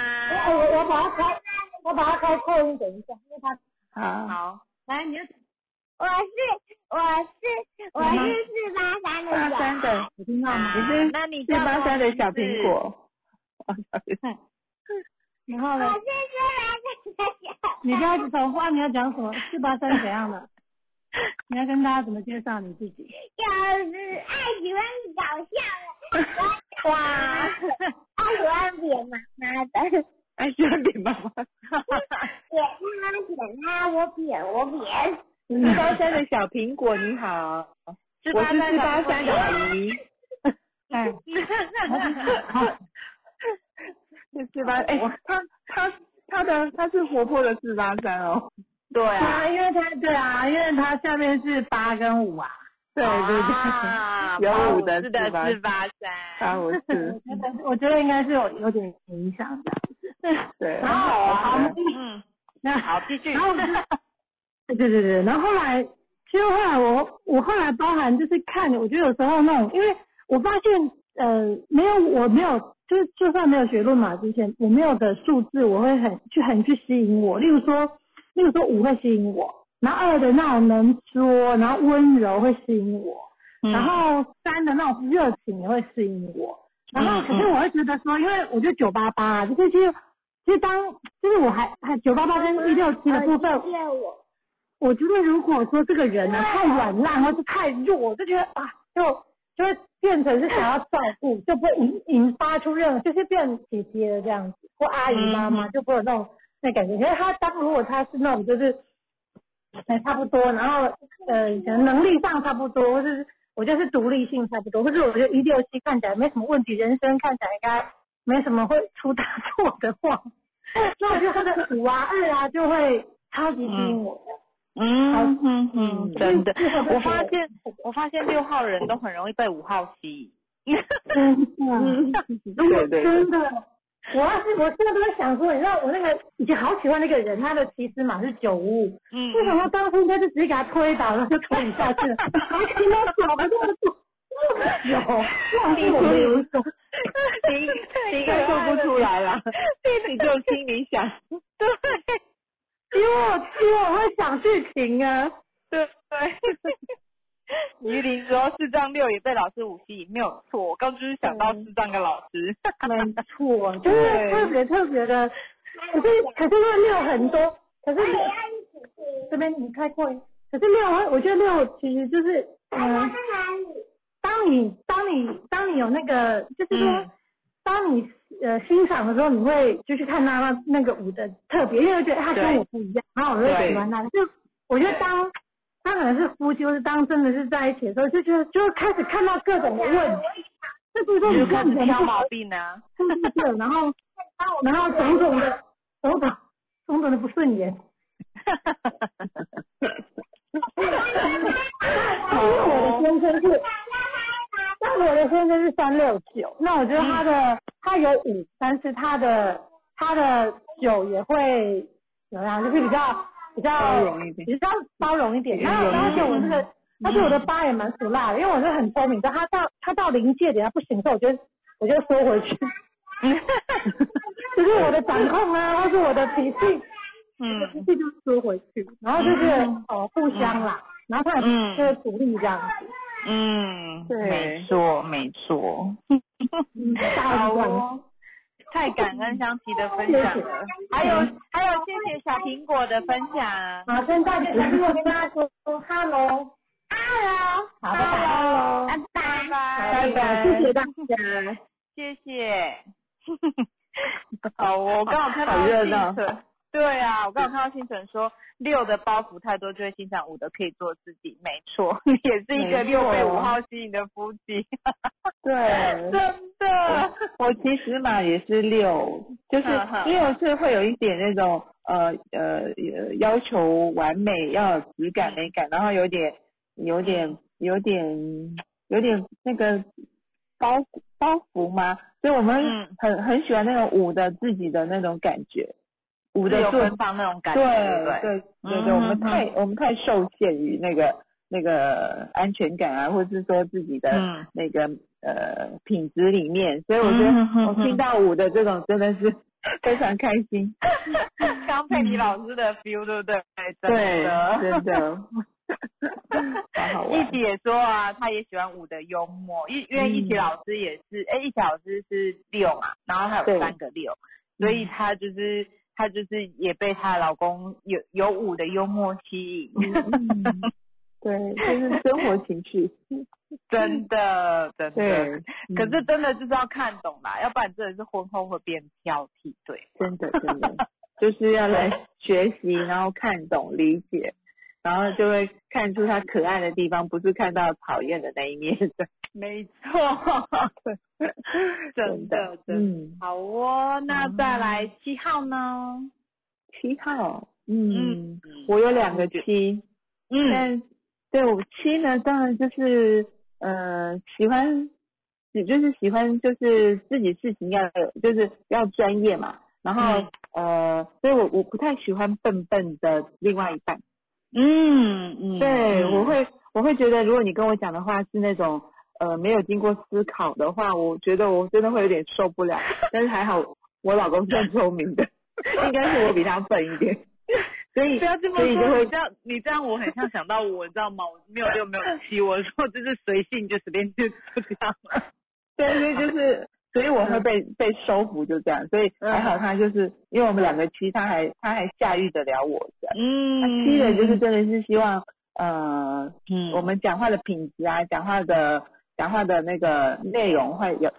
我我我把它开，我把它开扩音，等一下，因为他好，好，来你就我是我是我是四八三的八小三的，有听到吗？你是那你四八三的小苹果。然 *laughs* 后呢我？是四八三的小你不要一直重复，啊你要讲什么？四八三怎样的？*laughs* 你要跟大家怎么介绍你自己？就是爱喜欢搞笑的，*laughs* 哇，*laughs* 爱喜欢扁妈妈的，爱喜欢扁妈妈。扁他扁他，我扁我扁。四八三的小苹果，你好，我是四八三的阿姨。哎，是四八，哎，他他他的他是活泼的四八三哦。对对啊，啊，因为它对啊，因为它下面是八跟五啊。对对啊对，*laughs* 有五的四八三，八五四，我觉得我觉得应该是有有点影响的。*laughs* 对，然后好，嗯，*laughs* 那好，继续然。后对对对对，然后后来，其实后来我我后来包含就是看，我觉得有时候那种，因为我发现呃没有我没有就是就算没有学论码之前，我没有的数字我会很去很去吸引我，例如说例如说五会吸引我，然后二的那种能说，然后温柔会吸引我，嗯。然后三的那种热情也会吸引我，然后嗯可是我会觉得说，因为我觉得九八八就是其实其实当就是我还还九八八跟一六七的部分，我。我觉得如果说这个人呢太软烂或是太弱，我就觉得啊，就就会变成是想要照顾，就不会引引发出任何，就是变姐姐的这样子，或阿姨妈妈，就不会有那种那感觉。可是他当如果他是那种就是，呃差不多，然后呃可能能力上差不多，或者是我就是独立性差不多，或者我觉得一六七看起来没什么问题，人生看起来应该没什么会出大错的话，*laughs* 那我觉得他的五啊二啊就会超级吸引我。嗯嗯嗯，嗯真的，我发现我发现六号人都很容易被五号吸引。对对真的。我要是我现在都在想说，你知道我那个以前好喜欢那个人，他的起始码是九五五，嗯为什么当初应该就直接给他推倒，然后就推你下去了？有，忘记我没有说，你你这说不出来了，你就心里想，对因为我因为我会想去停啊，对对。*laughs* 于林说四张六也被老师五吸引，没有错。我刚就是想到四张跟老师。*laughs* *laughs* 没错，就是特别特别的，可是可是那六很多，可是这边你开过，可是六我我觉得六其实就是嗯。当你当你当你有那个，就是说，嗯当你呃欣赏的时候，你会就去看他那那个舞的特别，因为觉得他跟我不一样，然后我就喜欢他。就我觉得当当可能是夫妻，或是当真的是在一起的时候，就觉得就会开始看到各种的问题，就比如说就你看人开始挑毛病啊。对，然后然后种种的种种种种的不顺眼。因为我的先生是，但我的先生是三六九，那我觉得他的、他有五，但是他的他的九也会怎么样，就是比较比较包容一点。比较包容一点。然后而且我这个，而且我的八也蛮属辣的，因为我是很聪明，但他到他到临界点他不行的时候，我就我就缩回去。*laughs* 就是我的掌控啊，或是我的脾气，嗯。脾气就缩回去，然后就是哦互相啦，然后他也是鼓励这样子，嗯，对。没错没错。嗯，大。哦，太感恩 *laughs* 香琪的分享了，还有还有谢谢小苹果的分享。好，现在就小苹果跟大家说 hello，Hello，好，拜拜，拜拜。拜拜，谢谢大家。谢谢。*laughs* 好，我刚好看到好热闹对啊，我刚刚看到星辰说六的包袱太多就会欣赏五的可以做自己，没错，你 *laughs* 也是一个六被五号吸引的夫妻，*laughs* 对。*laughs* 真。的。我其实嘛也是六，就是六是会有一点那种呃呃呃要求完美，要有质感美感，然后有点有点有点有点那个包包袱吗？所以我们嗯。很很喜欢那种五的自己的那种感觉，舞的做奔放那种感觉，对对对？我们嗯太我们太受限于那个那个安全感啊，或者是说自己的嗯。那个呃品质里面，所以我觉得我听到舞的这种真的是 *laughs* 非常开心。*laughs* 刚佩妮老师的 feel，对不对？真对，的，真的，*laughs* 一起也说啊，他也喜欢舞的幽默，因因为一起老师也是，哎、一起老师是六嘛，然后他有三个六，所以他就是她就是也被她的老公有有舞的幽默吸引，嗯对，就是生活情趣。*laughs* 真的真对的，，可是真的就是要看懂啦，要不然真的是婚后会变挑剔，对。真的真的。就是要来学习，然后看懂理解，*laughs* 然后就会看出他可爱的地方，不是看到讨厌的那一面的。*laughs* 没错，真的真的。嗯，好哦，那再来七号呢？七号，嗯，我有两个七，嗯但对我七呢，当然就是呃喜欢，也就是喜欢就是自己事情要有，就是要专业嘛。然后、嗯呃，所以我我不太喜欢笨笨的另外一半。嗯嗯，对，嗯我会我会觉得，如果你跟我讲的话是那种呃没有经过思考的话，我觉得我真的会有点受不了。但是还好，我老公算聪明的，应该是我比他笨一点，所以不要这么说，你这样你这样我很像想到我，你知道吗？我没有六没有七，我说就是随性就随便就就这样了。*laughs* 对，所以就是，所以我会被被收服，就这样。所以还好他就是，因为我们两个七，他还他还驾驭得了我这样。嗯。他七的就是真的是希望，呃，嗯。我们讲话的品质啊，讲话的讲话的那个内容会有，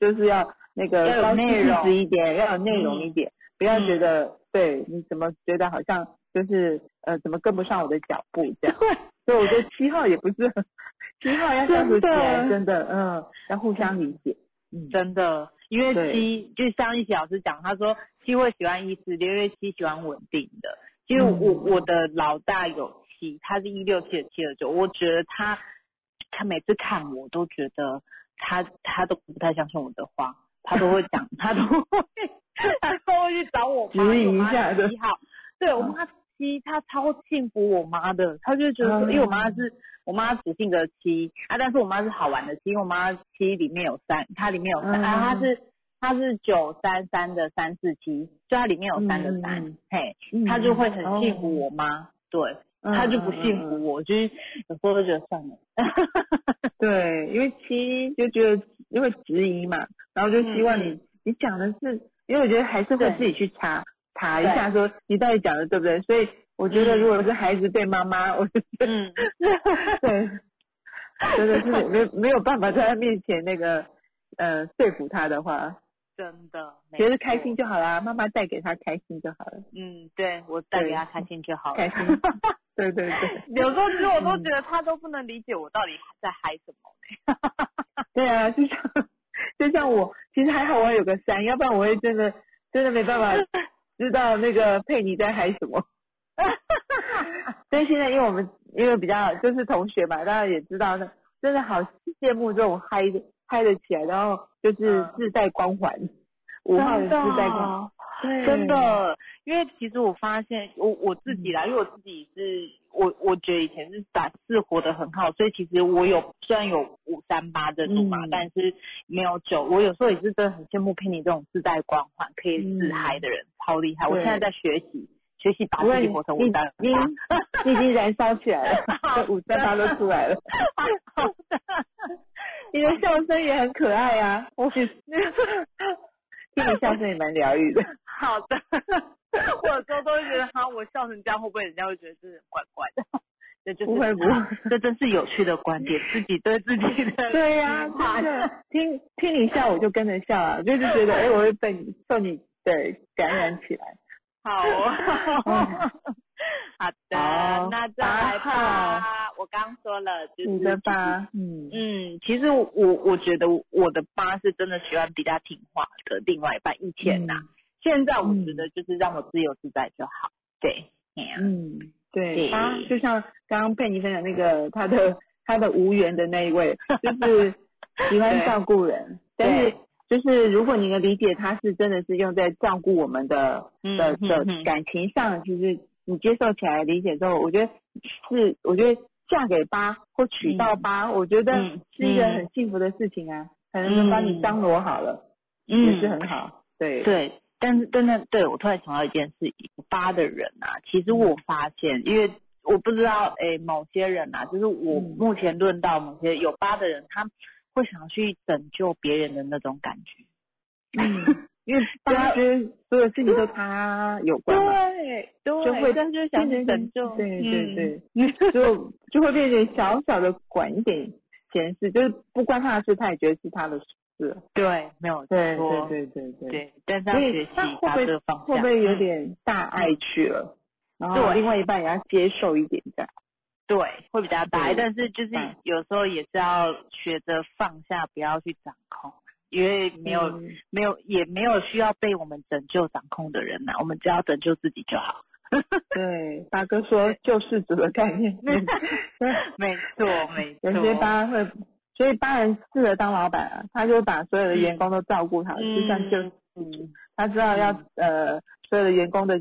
就是要那个要有高内容质一点，要有内容一点，不要觉嗯。得、对你怎么觉得好像就是呃怎么跟不上我的脚步这样。所以我觉得七号也不是很，七号要相处起来真的嗯要互相理解。嗯，真的，因为对。七就像一起老师讲，他说七会喜欢意思，六月七喜欢稳定的。其实嗯。我、我的老大有七，他是一六七的七二九，我觉得他他每次看我都觉得他他都不太相信我的话，他都会讲，他都会 *laughs* 他都会去找我妈，质疑因为我妈一下的七号，对我妈七，他超信服我妈的，他就觉得因为我妈是我妈只性格七啊，但是我妈是好玩的七，因为我妈七里面有三，它里面有三，嗯啊，她是她是九三三的三四七，就它里面有三的三，嘿，嗯她就会很哦。信服我妈，对，嗯她就不嗯嗯信服我，就是有时候就觉得算了，对，因为七就觉得因为质疑嘛，然后就希望你、嗯你讲的是，因为我觉得还是会自己去查查一下，说你到底讲的对不对。所以我觉得嗯。如果是孩子对妈妈，我就觉得、嗯，*laughs* 对，真的是没没有办法在他面前那个呃说服他的话，真的，没觉得开心就好啦，妈妈带给他开心就好了，嗯，对我带给他开心就好 *laughs* 了，开心。对对对。*laughs* 有时候其实我都觉得他都不能理解我到底在嗨什么呢。对啊，就像就像我，其实还好我有个三，要不然我会真的真的没办法知道那个佩妮在嗨什么。*laughs* 所以现在因为我们因为比较就是同学嘛，大家也知道呢，真的好羡慕这种嗨的嗨的起来，然后就是嗯。自带光环，五号自带光。环，对。真的，因为其实我发现我我自己啦，因为我自己是我我觉得以前是打字活得很好，所以其实我有虽然有五三八这种嘛，嗯但是没有九。我有时候也是真的很羡慕佩妮这种自带光环可以自嗨的人，超厉害。我对现在在学习学习把自己活成五你三八。你已经燃烧起来了，*laughs* 五三八都出来了。*laughs* 好的你的笑声也很可爱啊，我 *laughs* 听你笑声也蛮疗愈的。好的，*laughs* 我有时候都会觉得，哈，我笑成这样，会不会人家会觉得这人怪怪的？这就是不会不啊会 *laughs* 这真是有趣的观点，自己对自己的 *laughs* 对呀、真的，听听你笑我就跟着笑啊，就是觉得哎、我会被你受你的感染起来。好哦，嗯好的，好那再来八吧。我刚刚说了，就是你的八，嗯嗯，其实我我觉得我的八是真的喜欢比较听话的另外一半。以前呐、嗯现在我觉得就是让我自由自在就好。对，嗯，对，对。八就像刚刚佩妮分享那个他的他的无缘的那一位，*laughs* 就是喜欢照顾人，但是就是如果你能理解他是真的是用在照顾我们的嗯的的感情上，其实你接受起来理解之后，我觉得是我觉得嫁给八或娶到八，我觉得嗯是一个嗯。很幸福的事情啊，可能能帮你张罗好了，也是很好，对。对，但是真的，对我突然想到一件事，八的人啊，其实我发现，因为我不知道，诶，某些人啊，就是我嗯。目前论到某些有疤的人，他会想要去拯救别人的那种感觉。嗯，*laughs* 因为八觉得所有事情都他有关嘛。对对。就会但是想去拯救，对对对，嗯 *laughs* 就就会变成小小的管一点闲事，就是不关他的事，他也觉得是他的事。对，没有对错，对对对对。对，但是要他会不会把这个方向，会不会有嗯点大爱去了？然后另外一半也要接受一点这样。对，会比较大，对但是就是嗯有时候也是要学着放下，不要去掌控，因为没有、嗯没有也没有需要被我们拯救掌控的人呐、我们只要拯救自己就好。对，大哥说救世主的概念，没 *laughs* 错没错。*laughs* 有些八会，所以八人适合当老板啊，他就把所有的员工都照顾好，就像就嗯，他知道要呃所有的员工的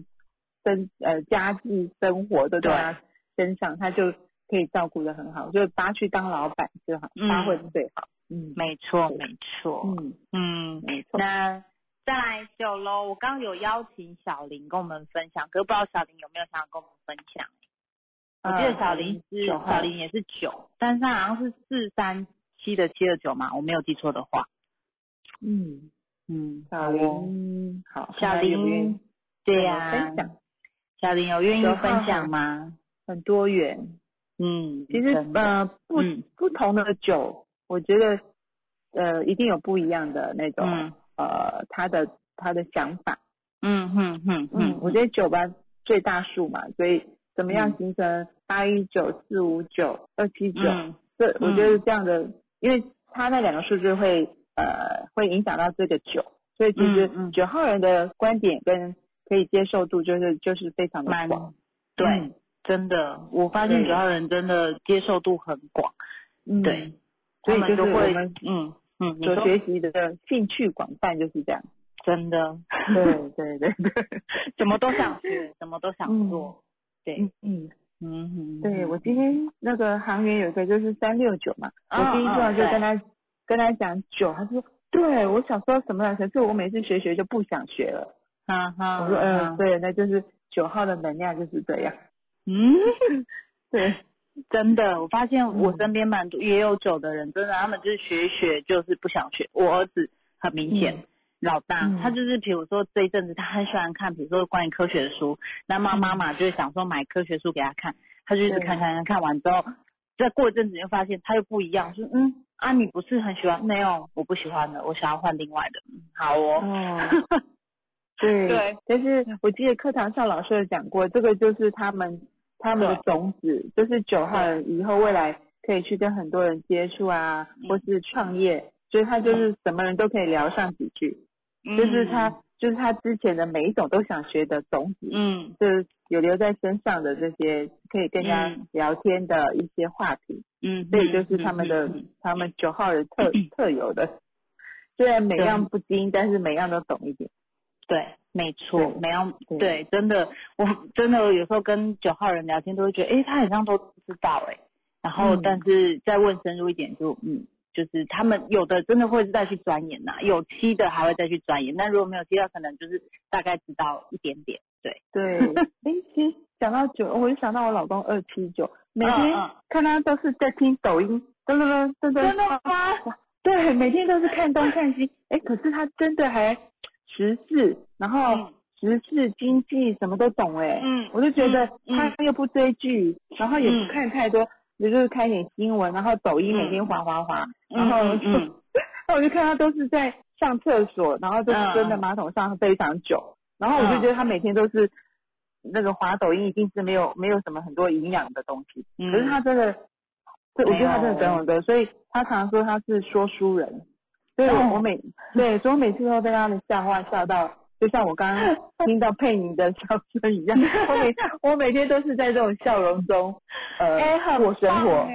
生呃家计生活都在他身上，他就可以照顾的很好，就八去当老板就好，八会最好。嗯，没错没错。嗯嗯，没错。那再来九喽，我刚刚有邀请小林跟我们分享，可是不知道小林有没有想要跟我们分享？我记得小林是小林也是九，但是他好像是四三七的七二九嘛，我没有记错的话。嗯嗯，小林好，小林对呀，分享。小林有愿意分享吗？很多元。嗯，其实呃不不同的酒，我觉得呃一定有不一样的那种呃他的他的想法。嗯哼哼嗯，我觉得酒吧最大数嘛，所以怎么样形成八一九四五九二七九，这我觉得这样的，因为他那两个数字会呃会影响到这个九，所以其实九号人的观点跟可以接受度就是就是非常的广。对。真的，我发现九号人真的接受度很广，嗯，对，所以就是我们嗯嗯所学习的兴趣广泛就是这样，真的，对对对对，*laughs* 什么都想学，*laughs* 什么都想做，对，嗯嗯哼，对我今天那个行员有一个就是三六九嘛，我第一句话就跟他跟他讲九，他说对我想说什么，可是我每次学学就不想学了，哈哈，我说嗯对，那就是九号的能量就是这样。嗯，对，真的，我发现我身边蛮多也有九的人，真的，他们就是学学就是不想学。我儿子很明显，老大他就是比如说这一阵子他很喜欢看，比如说关于科学的书，那妈妈嘛就是想说买科学书给他看，他就一直看看看，看完之后，再过一阵子就发现他又不一样，说嗯啊你不是很喜欢？没有，我不喜欢的，我想要换另外的。好哦。对 *laughs* 对，但是我记得课堂上老师有讲过，这个就是他们他们的种子，就是九号人以后未来可以去跟很多人接触啊，或是创业，所以他就是什么人都可以聊上几句，就是他就是他之前的每一种都想学的种子，嗯，就是有留在身上的这些可以跟人家聊天的一些话题，嗯，所以就是他们的他们九号人特特有的，虽然每样不精，但是每样都懂一点。对，没错，每样对，真的，我真的有时候跟九号人聊天，都会觉得，哎，他好像都知道，哎，然后但是再问深入一点，就嗯，就是他们有的真的会再去钻研呐，有七的还会再去钻研，但如果没有七的，可能就是大概知道一点点，对对，哎，其实讲到九，我就想到我老公二七九，每天看他都是在听抖音，噔噔噔噔噔，真的吗？对，每天都是看东看西，哎，可是他真的还。时事，然后时事经济什么都懂哎，嗯，我就觉得他又不追剧，然后也不看太多，也就是看一点新闻，然后抖音每天滑滑滑，然后，那 *laughs* 我就看他都是在上厕所，然后都是蹲在马桶上非常久，然后我就觉得他每天都是那个滑抖音，一定是没有没有什么很多营养的东西，可是他真的，对，我觉得他真的懂的，所以他常说他是说书人。所以我每 *laughs* 对，所以我每次都被他的笑话笑到，就像我刚刚听到佩妮的笑声一样。我每我每天都是在这种笑容中，呃，过生活。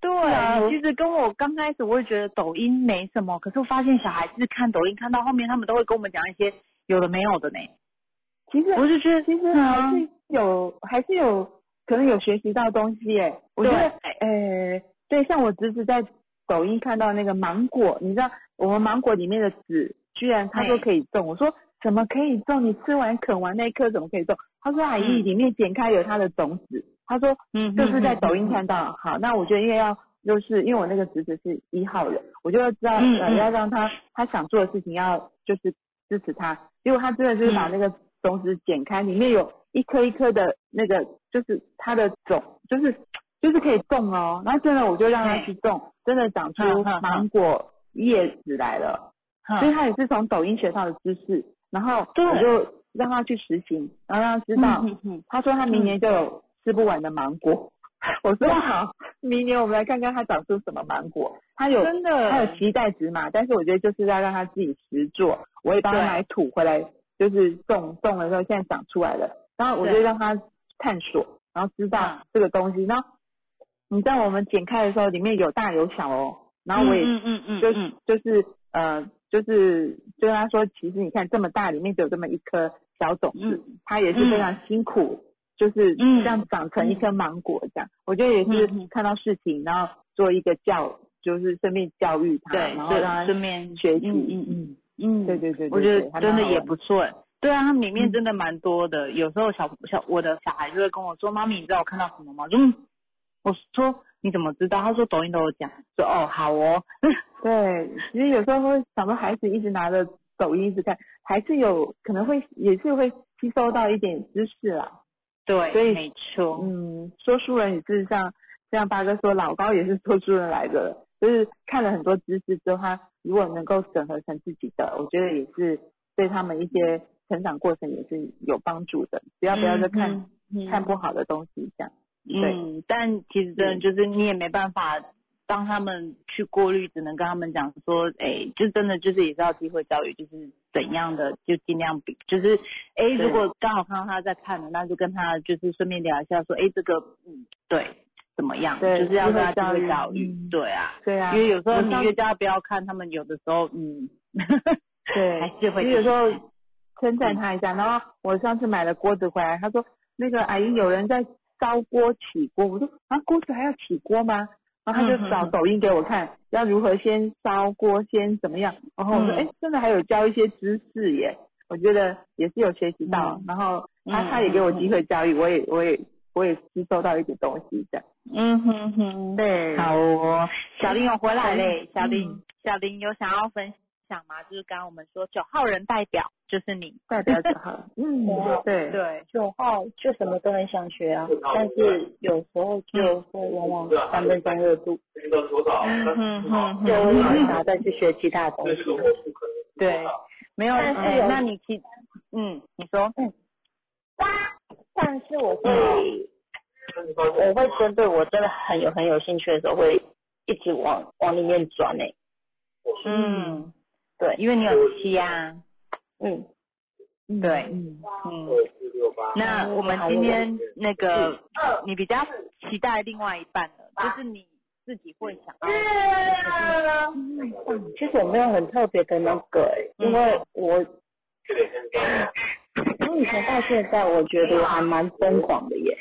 对，其实跟我刚开始我也觉得抖音没什么，可是我发现小孩子看抖音看到后面，他们都会跟我们讲一些有的没有的呢。其实我就觉得，其实还是有，还是有可能有学习到东西诶。我觉得，呃，对，像我侄子在。抖音看到那个芒果，你知道我们芒果里面的籽，居然他说可以种。我说怎么可以种？你吃完啃完那一颗怎么可以种？他说阿姨里面剪开有它的种子。他说嗯，就是在抖音看到。好，那我觉得因为要就是因为我那个侄子是一号人，我就要知道呃要让他他想做的事情要就是支持他。结果他真的就是把那个种子剪开，里面有一颗一颗的那个就是它的种，就是就是可以种哦。然后真的我就让他去种。真的长出芒果叶子来了，所以他也是从抖音学到的知识，然后我就让他去实行，然后让他知道，他说他明年就有吃不完的芒果。我说好，明年我们来看看它长出什么芒果。它有真的，他有期待值嘛？但是我觉得就是要让它自己实做，我会帮它买土回来，就是种种了之后现在长出来了，然后我就让它探索，然后知道嗯这个东西。然后你知道我们剪开的时候，里面有大有小哦。然后我也嗯嗯嗯就嗯就是呃就是就跟他说，其实你看这么大，里面只有这么一颗小种子，嗯它也是非常辛苦，就是嗯这样长成一颗芒果这样。我觉得也是看到事情，然后做一个教，就是顺便教育他，对，然后让他顺便学习。嗯嗯嗯嗯，对对对对我觉得真的也不错。对啊，它里面嗯真的蛮多的。有时候小小我的小孩就会跟我说：“妈咪，你知道我看到什么吗？”嗯，我说你怎么知道？他说抖音都有讲。说哦，好哦。*laughs* 对，其实有时候会想到孩子一直拿着抖音一直看，还是有可能会也是会吸收到一点知识啦。对，所以没错。嗯，说书人也是像像八哥说，老高也是说书人来的，就是看了很多知识之后，他如果能够整合成自己的，我觉得也是对他们一些成长过程也是有帮助的。不要不要再看、嗯嗯看不好的东西这样。对嗯，但其实真的就是你也没办法帮他们去过滤，只能跟他们讲说，哎，就真的就是也是要机会教育，就是怎样的就尽量比，就是哎，如果刚好看到他在看的，那就跟他就是顺便聊一下说，哎，这个嗯对怎么样，对就是要跟他机会教育教育。嗯，对啊，对啊，因为有时候你越叫他不要看，他们有的时候嗯，*laughs* 对，*laughs* 还是会有时候称赞他一下。然后我上次买了锅子回来，他说那个阿姨有人在烧锅起锅，我说啊锅子还要起锅吗？然后他就嗯找抖音给我看，要如何先烧锅，先怎么样。然后我说嗯哎、真的还有教一些知识耶，我觉得也是有学习到。嗯然后他嗯他也给我机会教育，我也我也我也吸收到一点东西这样。嗯哼哼，对，好哦，小林有回来嘞，小林，嗯小林有想要分享吗？就是刚刚我们说九号人代表就是你，代表 *laughs* 就好。嗯，对对，九号就什么都很想学啊，但是有时候就会往往三分钟热度，嗯嗯嗯。就哼，会想要再去学其他东西。对，没有，但是哎那你其，嗯，你说，嗯。但是我会，我会针对我真的很有很有兴趣的时候，会一直往往里面转诶、嗯，对，因为你有七啊，嗯，嗯对嗯嗯，那我们今天那个你比较期待另外一半的，就是你自己会想要，其实我没有很特别的那个、欸，因为我从以前到现在，我觉得我还蛮疯狂的耶。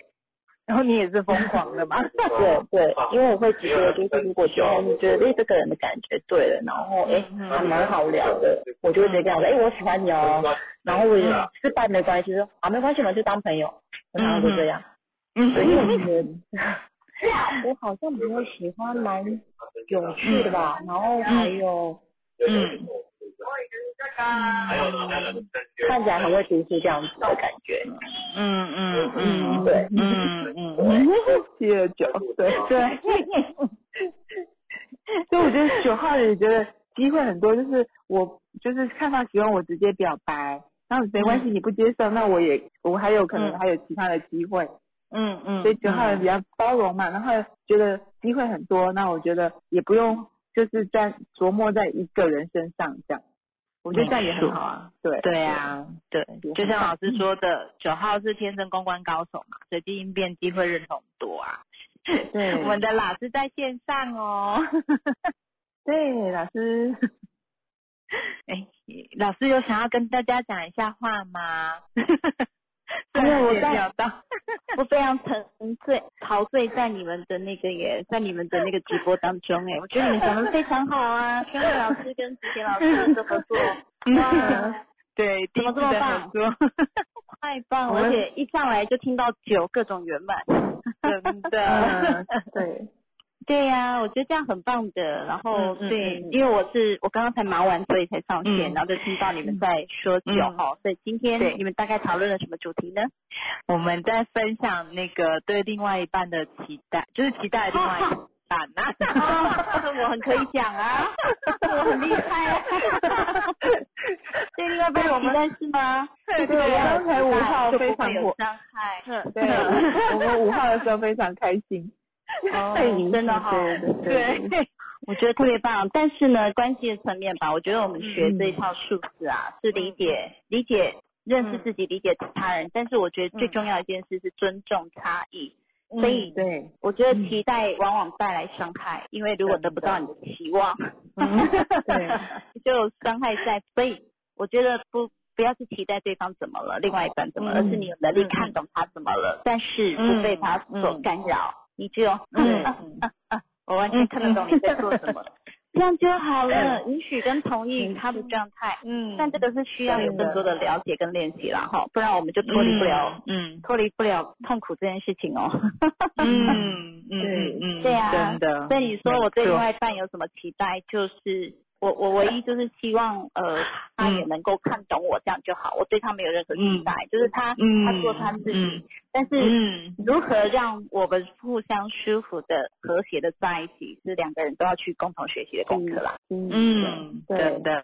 然后你也是疯狂的嘛，*laughs* 对对，*laughs* 因为我会觉得，就是如果觉得你觉得哎这个人的感觉对了，然后哎还蛮好聊的，我就会直接跟他说，哎我喜欢你哦，然后我也是伴没关系，说啊没关系嘛，就当朋友，我常常就这样。嗯所以我觉得 *laughs* 我好像比较喜欢蛮有趣的吧，然后还有嗯看起来很会读书这样子的感觉。嗯嗯嗯，对嗯。嗯嗯，七二九，对对。所以我觉得九号人也觉得机会很多，就是我就是看到喜欢我直接表白，然后没关系你不接受，那我也我还有可能嗯。还有其他的机会，嗯嗯，所以九号人比较包容嘛，然后觉得机会很多，那我觉得也不用就是在琢磨在一个人身上这样，我觉得这样也很好啊，对对啊，对，就像老师说的，九号是天生公关高手嘛，随机应变，机会认同多啊。对 *laughs* 我们的老师在线上哦。对老师，*laughs* 哎，老师有想要跟大家讲一下话吗？*laughs* *laughs* 因为我在料到，*laughs* 我非常沉醉陶醉在你们的那个耶，在你们的那个直播当中哎，我觉得你们讲的非常好啊，宣慧老师跟子杰老师的合作，哇，*laughs* 对，第怎么这么棒，太棒了，而且一上来就听到酒各种圆满，真的。嗯，对，对呀、我觉得这样很棒的。然后、对，因为我是我刚刚才忙完，所以才上线，嗯然后就听到你们在说酒嗯哈、所以今天你们大概讨论了什么主题呢？我们在分享那个对另外一半的期待，就是期待另外一 *laughs* 半呐、*laughs* 我很可以讲啊，*laughs* 我很厉害啊。对，另外一半有期待是吗？对对刚才五号非常火会有伤害。对，我们五号的时候非常开心，*laughs* 哦真的哈、对对对，我觉得特别棒。但是呢，关系的层面吧，我觉得我们学这一套数字啊，是理解理解认识自己、理解他人，但是我觉得最重要一件事是尊重差异。所以对，我觉得期待往往带来伤害，因为如果得不到你的期望，*laughs* 对，就伤害在。所以我觉得不不要去期待对方怎么了，另外一半怎么了，而是你有能力看懂他怎么了，但是不被他所干扰，你就嗯。嗯嗯，我完全看得懂你在做什么。*laughs* 这样就好了，允许跟同意他的状态，嗯，但这个是需要有更多的了解跟练习了哈，不然我们就脱离不了，嗯，脱离不了痛苦这件事情哦。嗯嗯 *laughs* 嗯，对啊，真的。所以你说我对另外一半有什么期待，就是。我我唯一就是希望呃他也能够看懂我这样就好，我对他没有任何期待，就是他他做他自己，但是如何让我们互相舒服的和谐的在一起，是两个人都要去共同学习的功课啦。嗯，对的，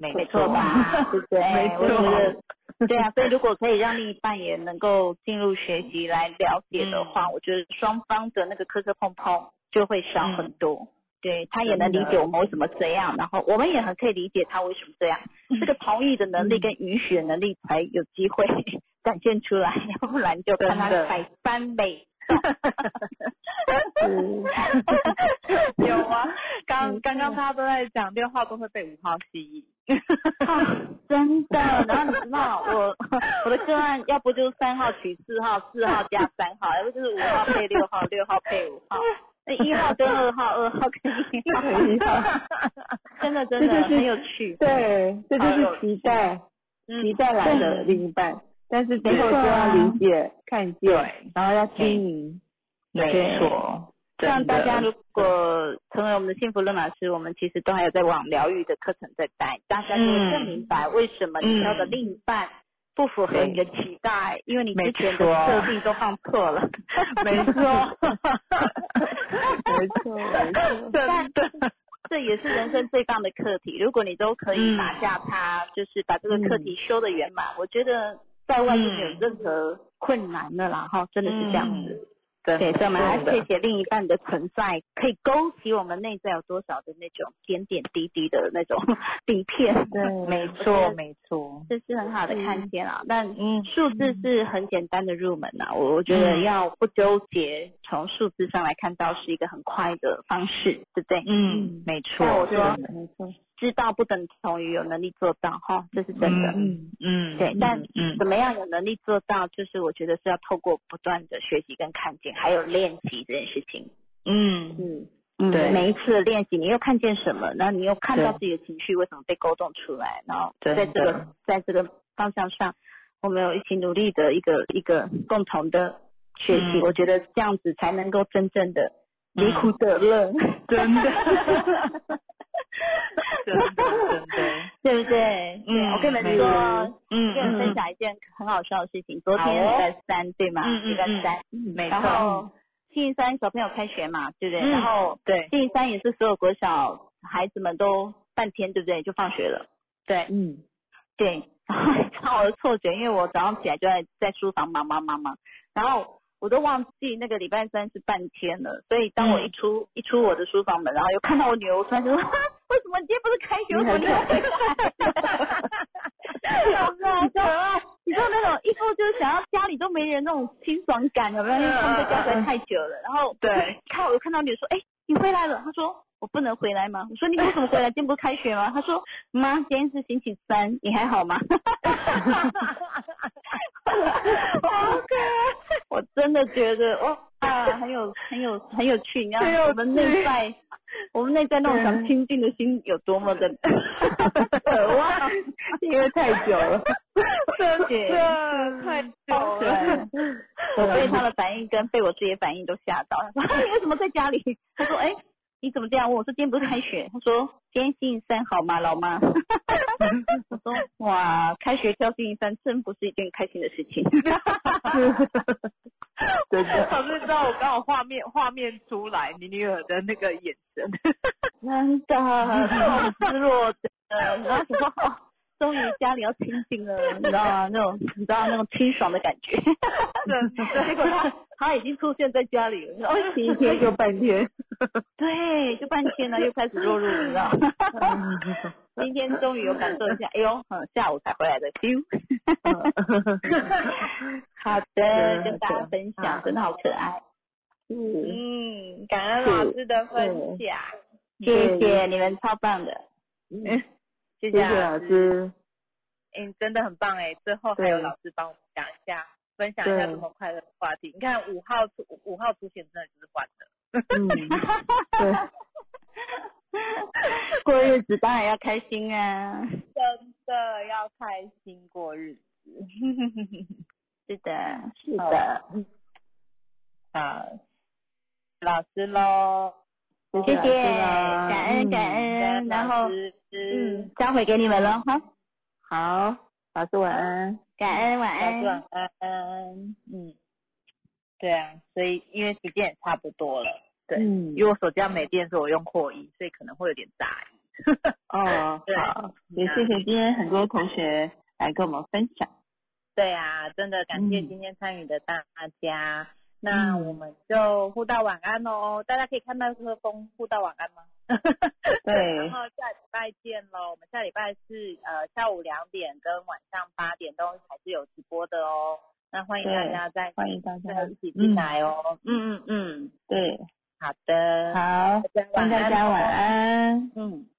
没错吧？*laughs* 对不对？没错。*laughs* 对啊，所以如果可以让另一半也能够进入学习来了解的话，我觉得双方的那个磕磕碰碰就会少很多。对他也能理解我们为什么这样，然后我们也很可以理解他为什么这样。这个同意的能力跟允许的能力才有机会 *laughs* 展现出来，要不然就看他百般美。有啊，刚刚刚大家都在讲电话都会被五号吸引。真的，然后你知道我 *laughs* 我的个案，要不就是三号取四号，四号加三号，要不就是五号配六号，六号配五号。那一号跟二号，二号跟 *laughs* 一号，真的真的很有趣。对，这就是期待，期待来的另一半，但是最后就要理解、看见，然后要经营。没错。像大家如果成为我们的幸福论老师，我们其实都还有在往疗愈的课程在带，大家就会更明白为什么你挑的另一半。不符合你的期待，因为你之前的设定都放错了。没错，*laughs* 没错，没错。但这也是人生最棒的课题。如果你都可以拿下它，就是把这个课题修得圆满，我觉得在外面没有任何困难的啦。哈，真的是这样子。对，所以我们还谢谢另一半的存在，可以勾起我们内在有多少的那种点点滴滴的那种 *laughs* 底片。对，*laughs* 没错，没错，这是很好的看见啊。但嗯，数字是很简单的入门呐，我我觉得要不纠结，从数字上来看到是一个很快的方式，对不对？嗯，没错。那我说，没错。知道不等同于有能力做到哈，这是真的。嗯嗯，对，但怎么样有能力做到，就是我觉得是要透过不断的学习跟看见，还有练习这件事情。嗯嗯，对，每一次的练习，你又看见什么？然后你又看到自己的情绪为什么被勾动出来？然后在这个在这个方向上，我们有一起努力的一个一个共同的学习。我觉得这样子才能够真正的离苦得乐，真的。*laughs* *laughs* *laughs* 真的，对不对？嗯，我跟你们说，嗯，跟你们分享一件很好笑的事情。昨天礼拜三，对吗？礼拜三，没错。然后星期三小朋友开学嘛，对不对？然后对，星期三也是所有国小孩子们都半天，对不对？就放学了。对，嗯，对。*laughs* 然后我的错觉，因为我早上起来就在在书房忙忙忙忙，然后。我都忘记那个礼拜三是半天了，所以当我一出一出我的书房门，然后又看到我女儿，我突然就说：*laughs* 为什么今天不是开学？为什么你又回来？好可爱！你知道那种一副就是想要家里都没人那种清爽感，有没有？因为他们在家待太久了。然后对，看我又看到你说：哎，你回来了？他说：我不能回来吗？我说：你为 *laughs* 什么回来？今天不是开学吗？他说：妈，今天是星期三，你还好吗？好可爱！我真的觉得哇，很有很有很有趣。你知道我们内在，我们内在那种想亲近的心有多么的 *laughs* 渴望，因为太久了，*laughs* 真的太久了。*laughs* 我被他的反应跟被我自己的反应都吓到。他说：“你为什么在家里？”他说：“哎。”你怎么这样问？我说今天不是开学。他说今天星期三好吗，老妈？*laughs* 我说哇，开学跳星期三真不是一件开心的事情。*laughs* 真的，*laughs* 老师知道我刚好画面画面出来，你女儿的那个眼神，真的很失落的，然后什么？终于家里要清静了，你知道吗？那种你知道那种清爽的感觉。结果他他已经出现在家里了，哦，一天就半天。*laughs* 对，就半天了，又开始落入，你知道。*laughs* 今天终于有感受一下，哎呦，嗯，下午才回来的。*laughs* 好的，跟大家分享，真的好可爱。嗯，感恩老师的分享，谢谢你们，超棒的。嗯，谢谢老师。嗯，真的很棒哎！最后还有老师帮我们讲一下，分享一下这么快乐的话题。你看五号出五号出现，真的就是欢乐。嗯，对。过日子当然要开心啊！真的要开心过日子。*laughs* 是的，是的。好，老师喽，谢谢，感恩感恩，然后嗯，交回给你们了哈。好，老师晚安，感恩晚安，晚安。嗯，对啊，所以因为时间也差不多了。对，因为我手机要没电，所以我用扩音，所以可能会有点杂音。哦，好，也谢谢今天很多同学来跟我们分享。对啊，真的感谢今天参与的大家。那我们就互道晚安喽，大家可以看到这个风互道晚安吗？*laughs* 对。然后下礼拜见喽，我们下礼拜是呃下午两点跟晚上八点都还是有直播的哦。那欢迎大家再欢迎大家一起进来哦。嗯嗯嗯，对。好的，好，大家晚安。嗯。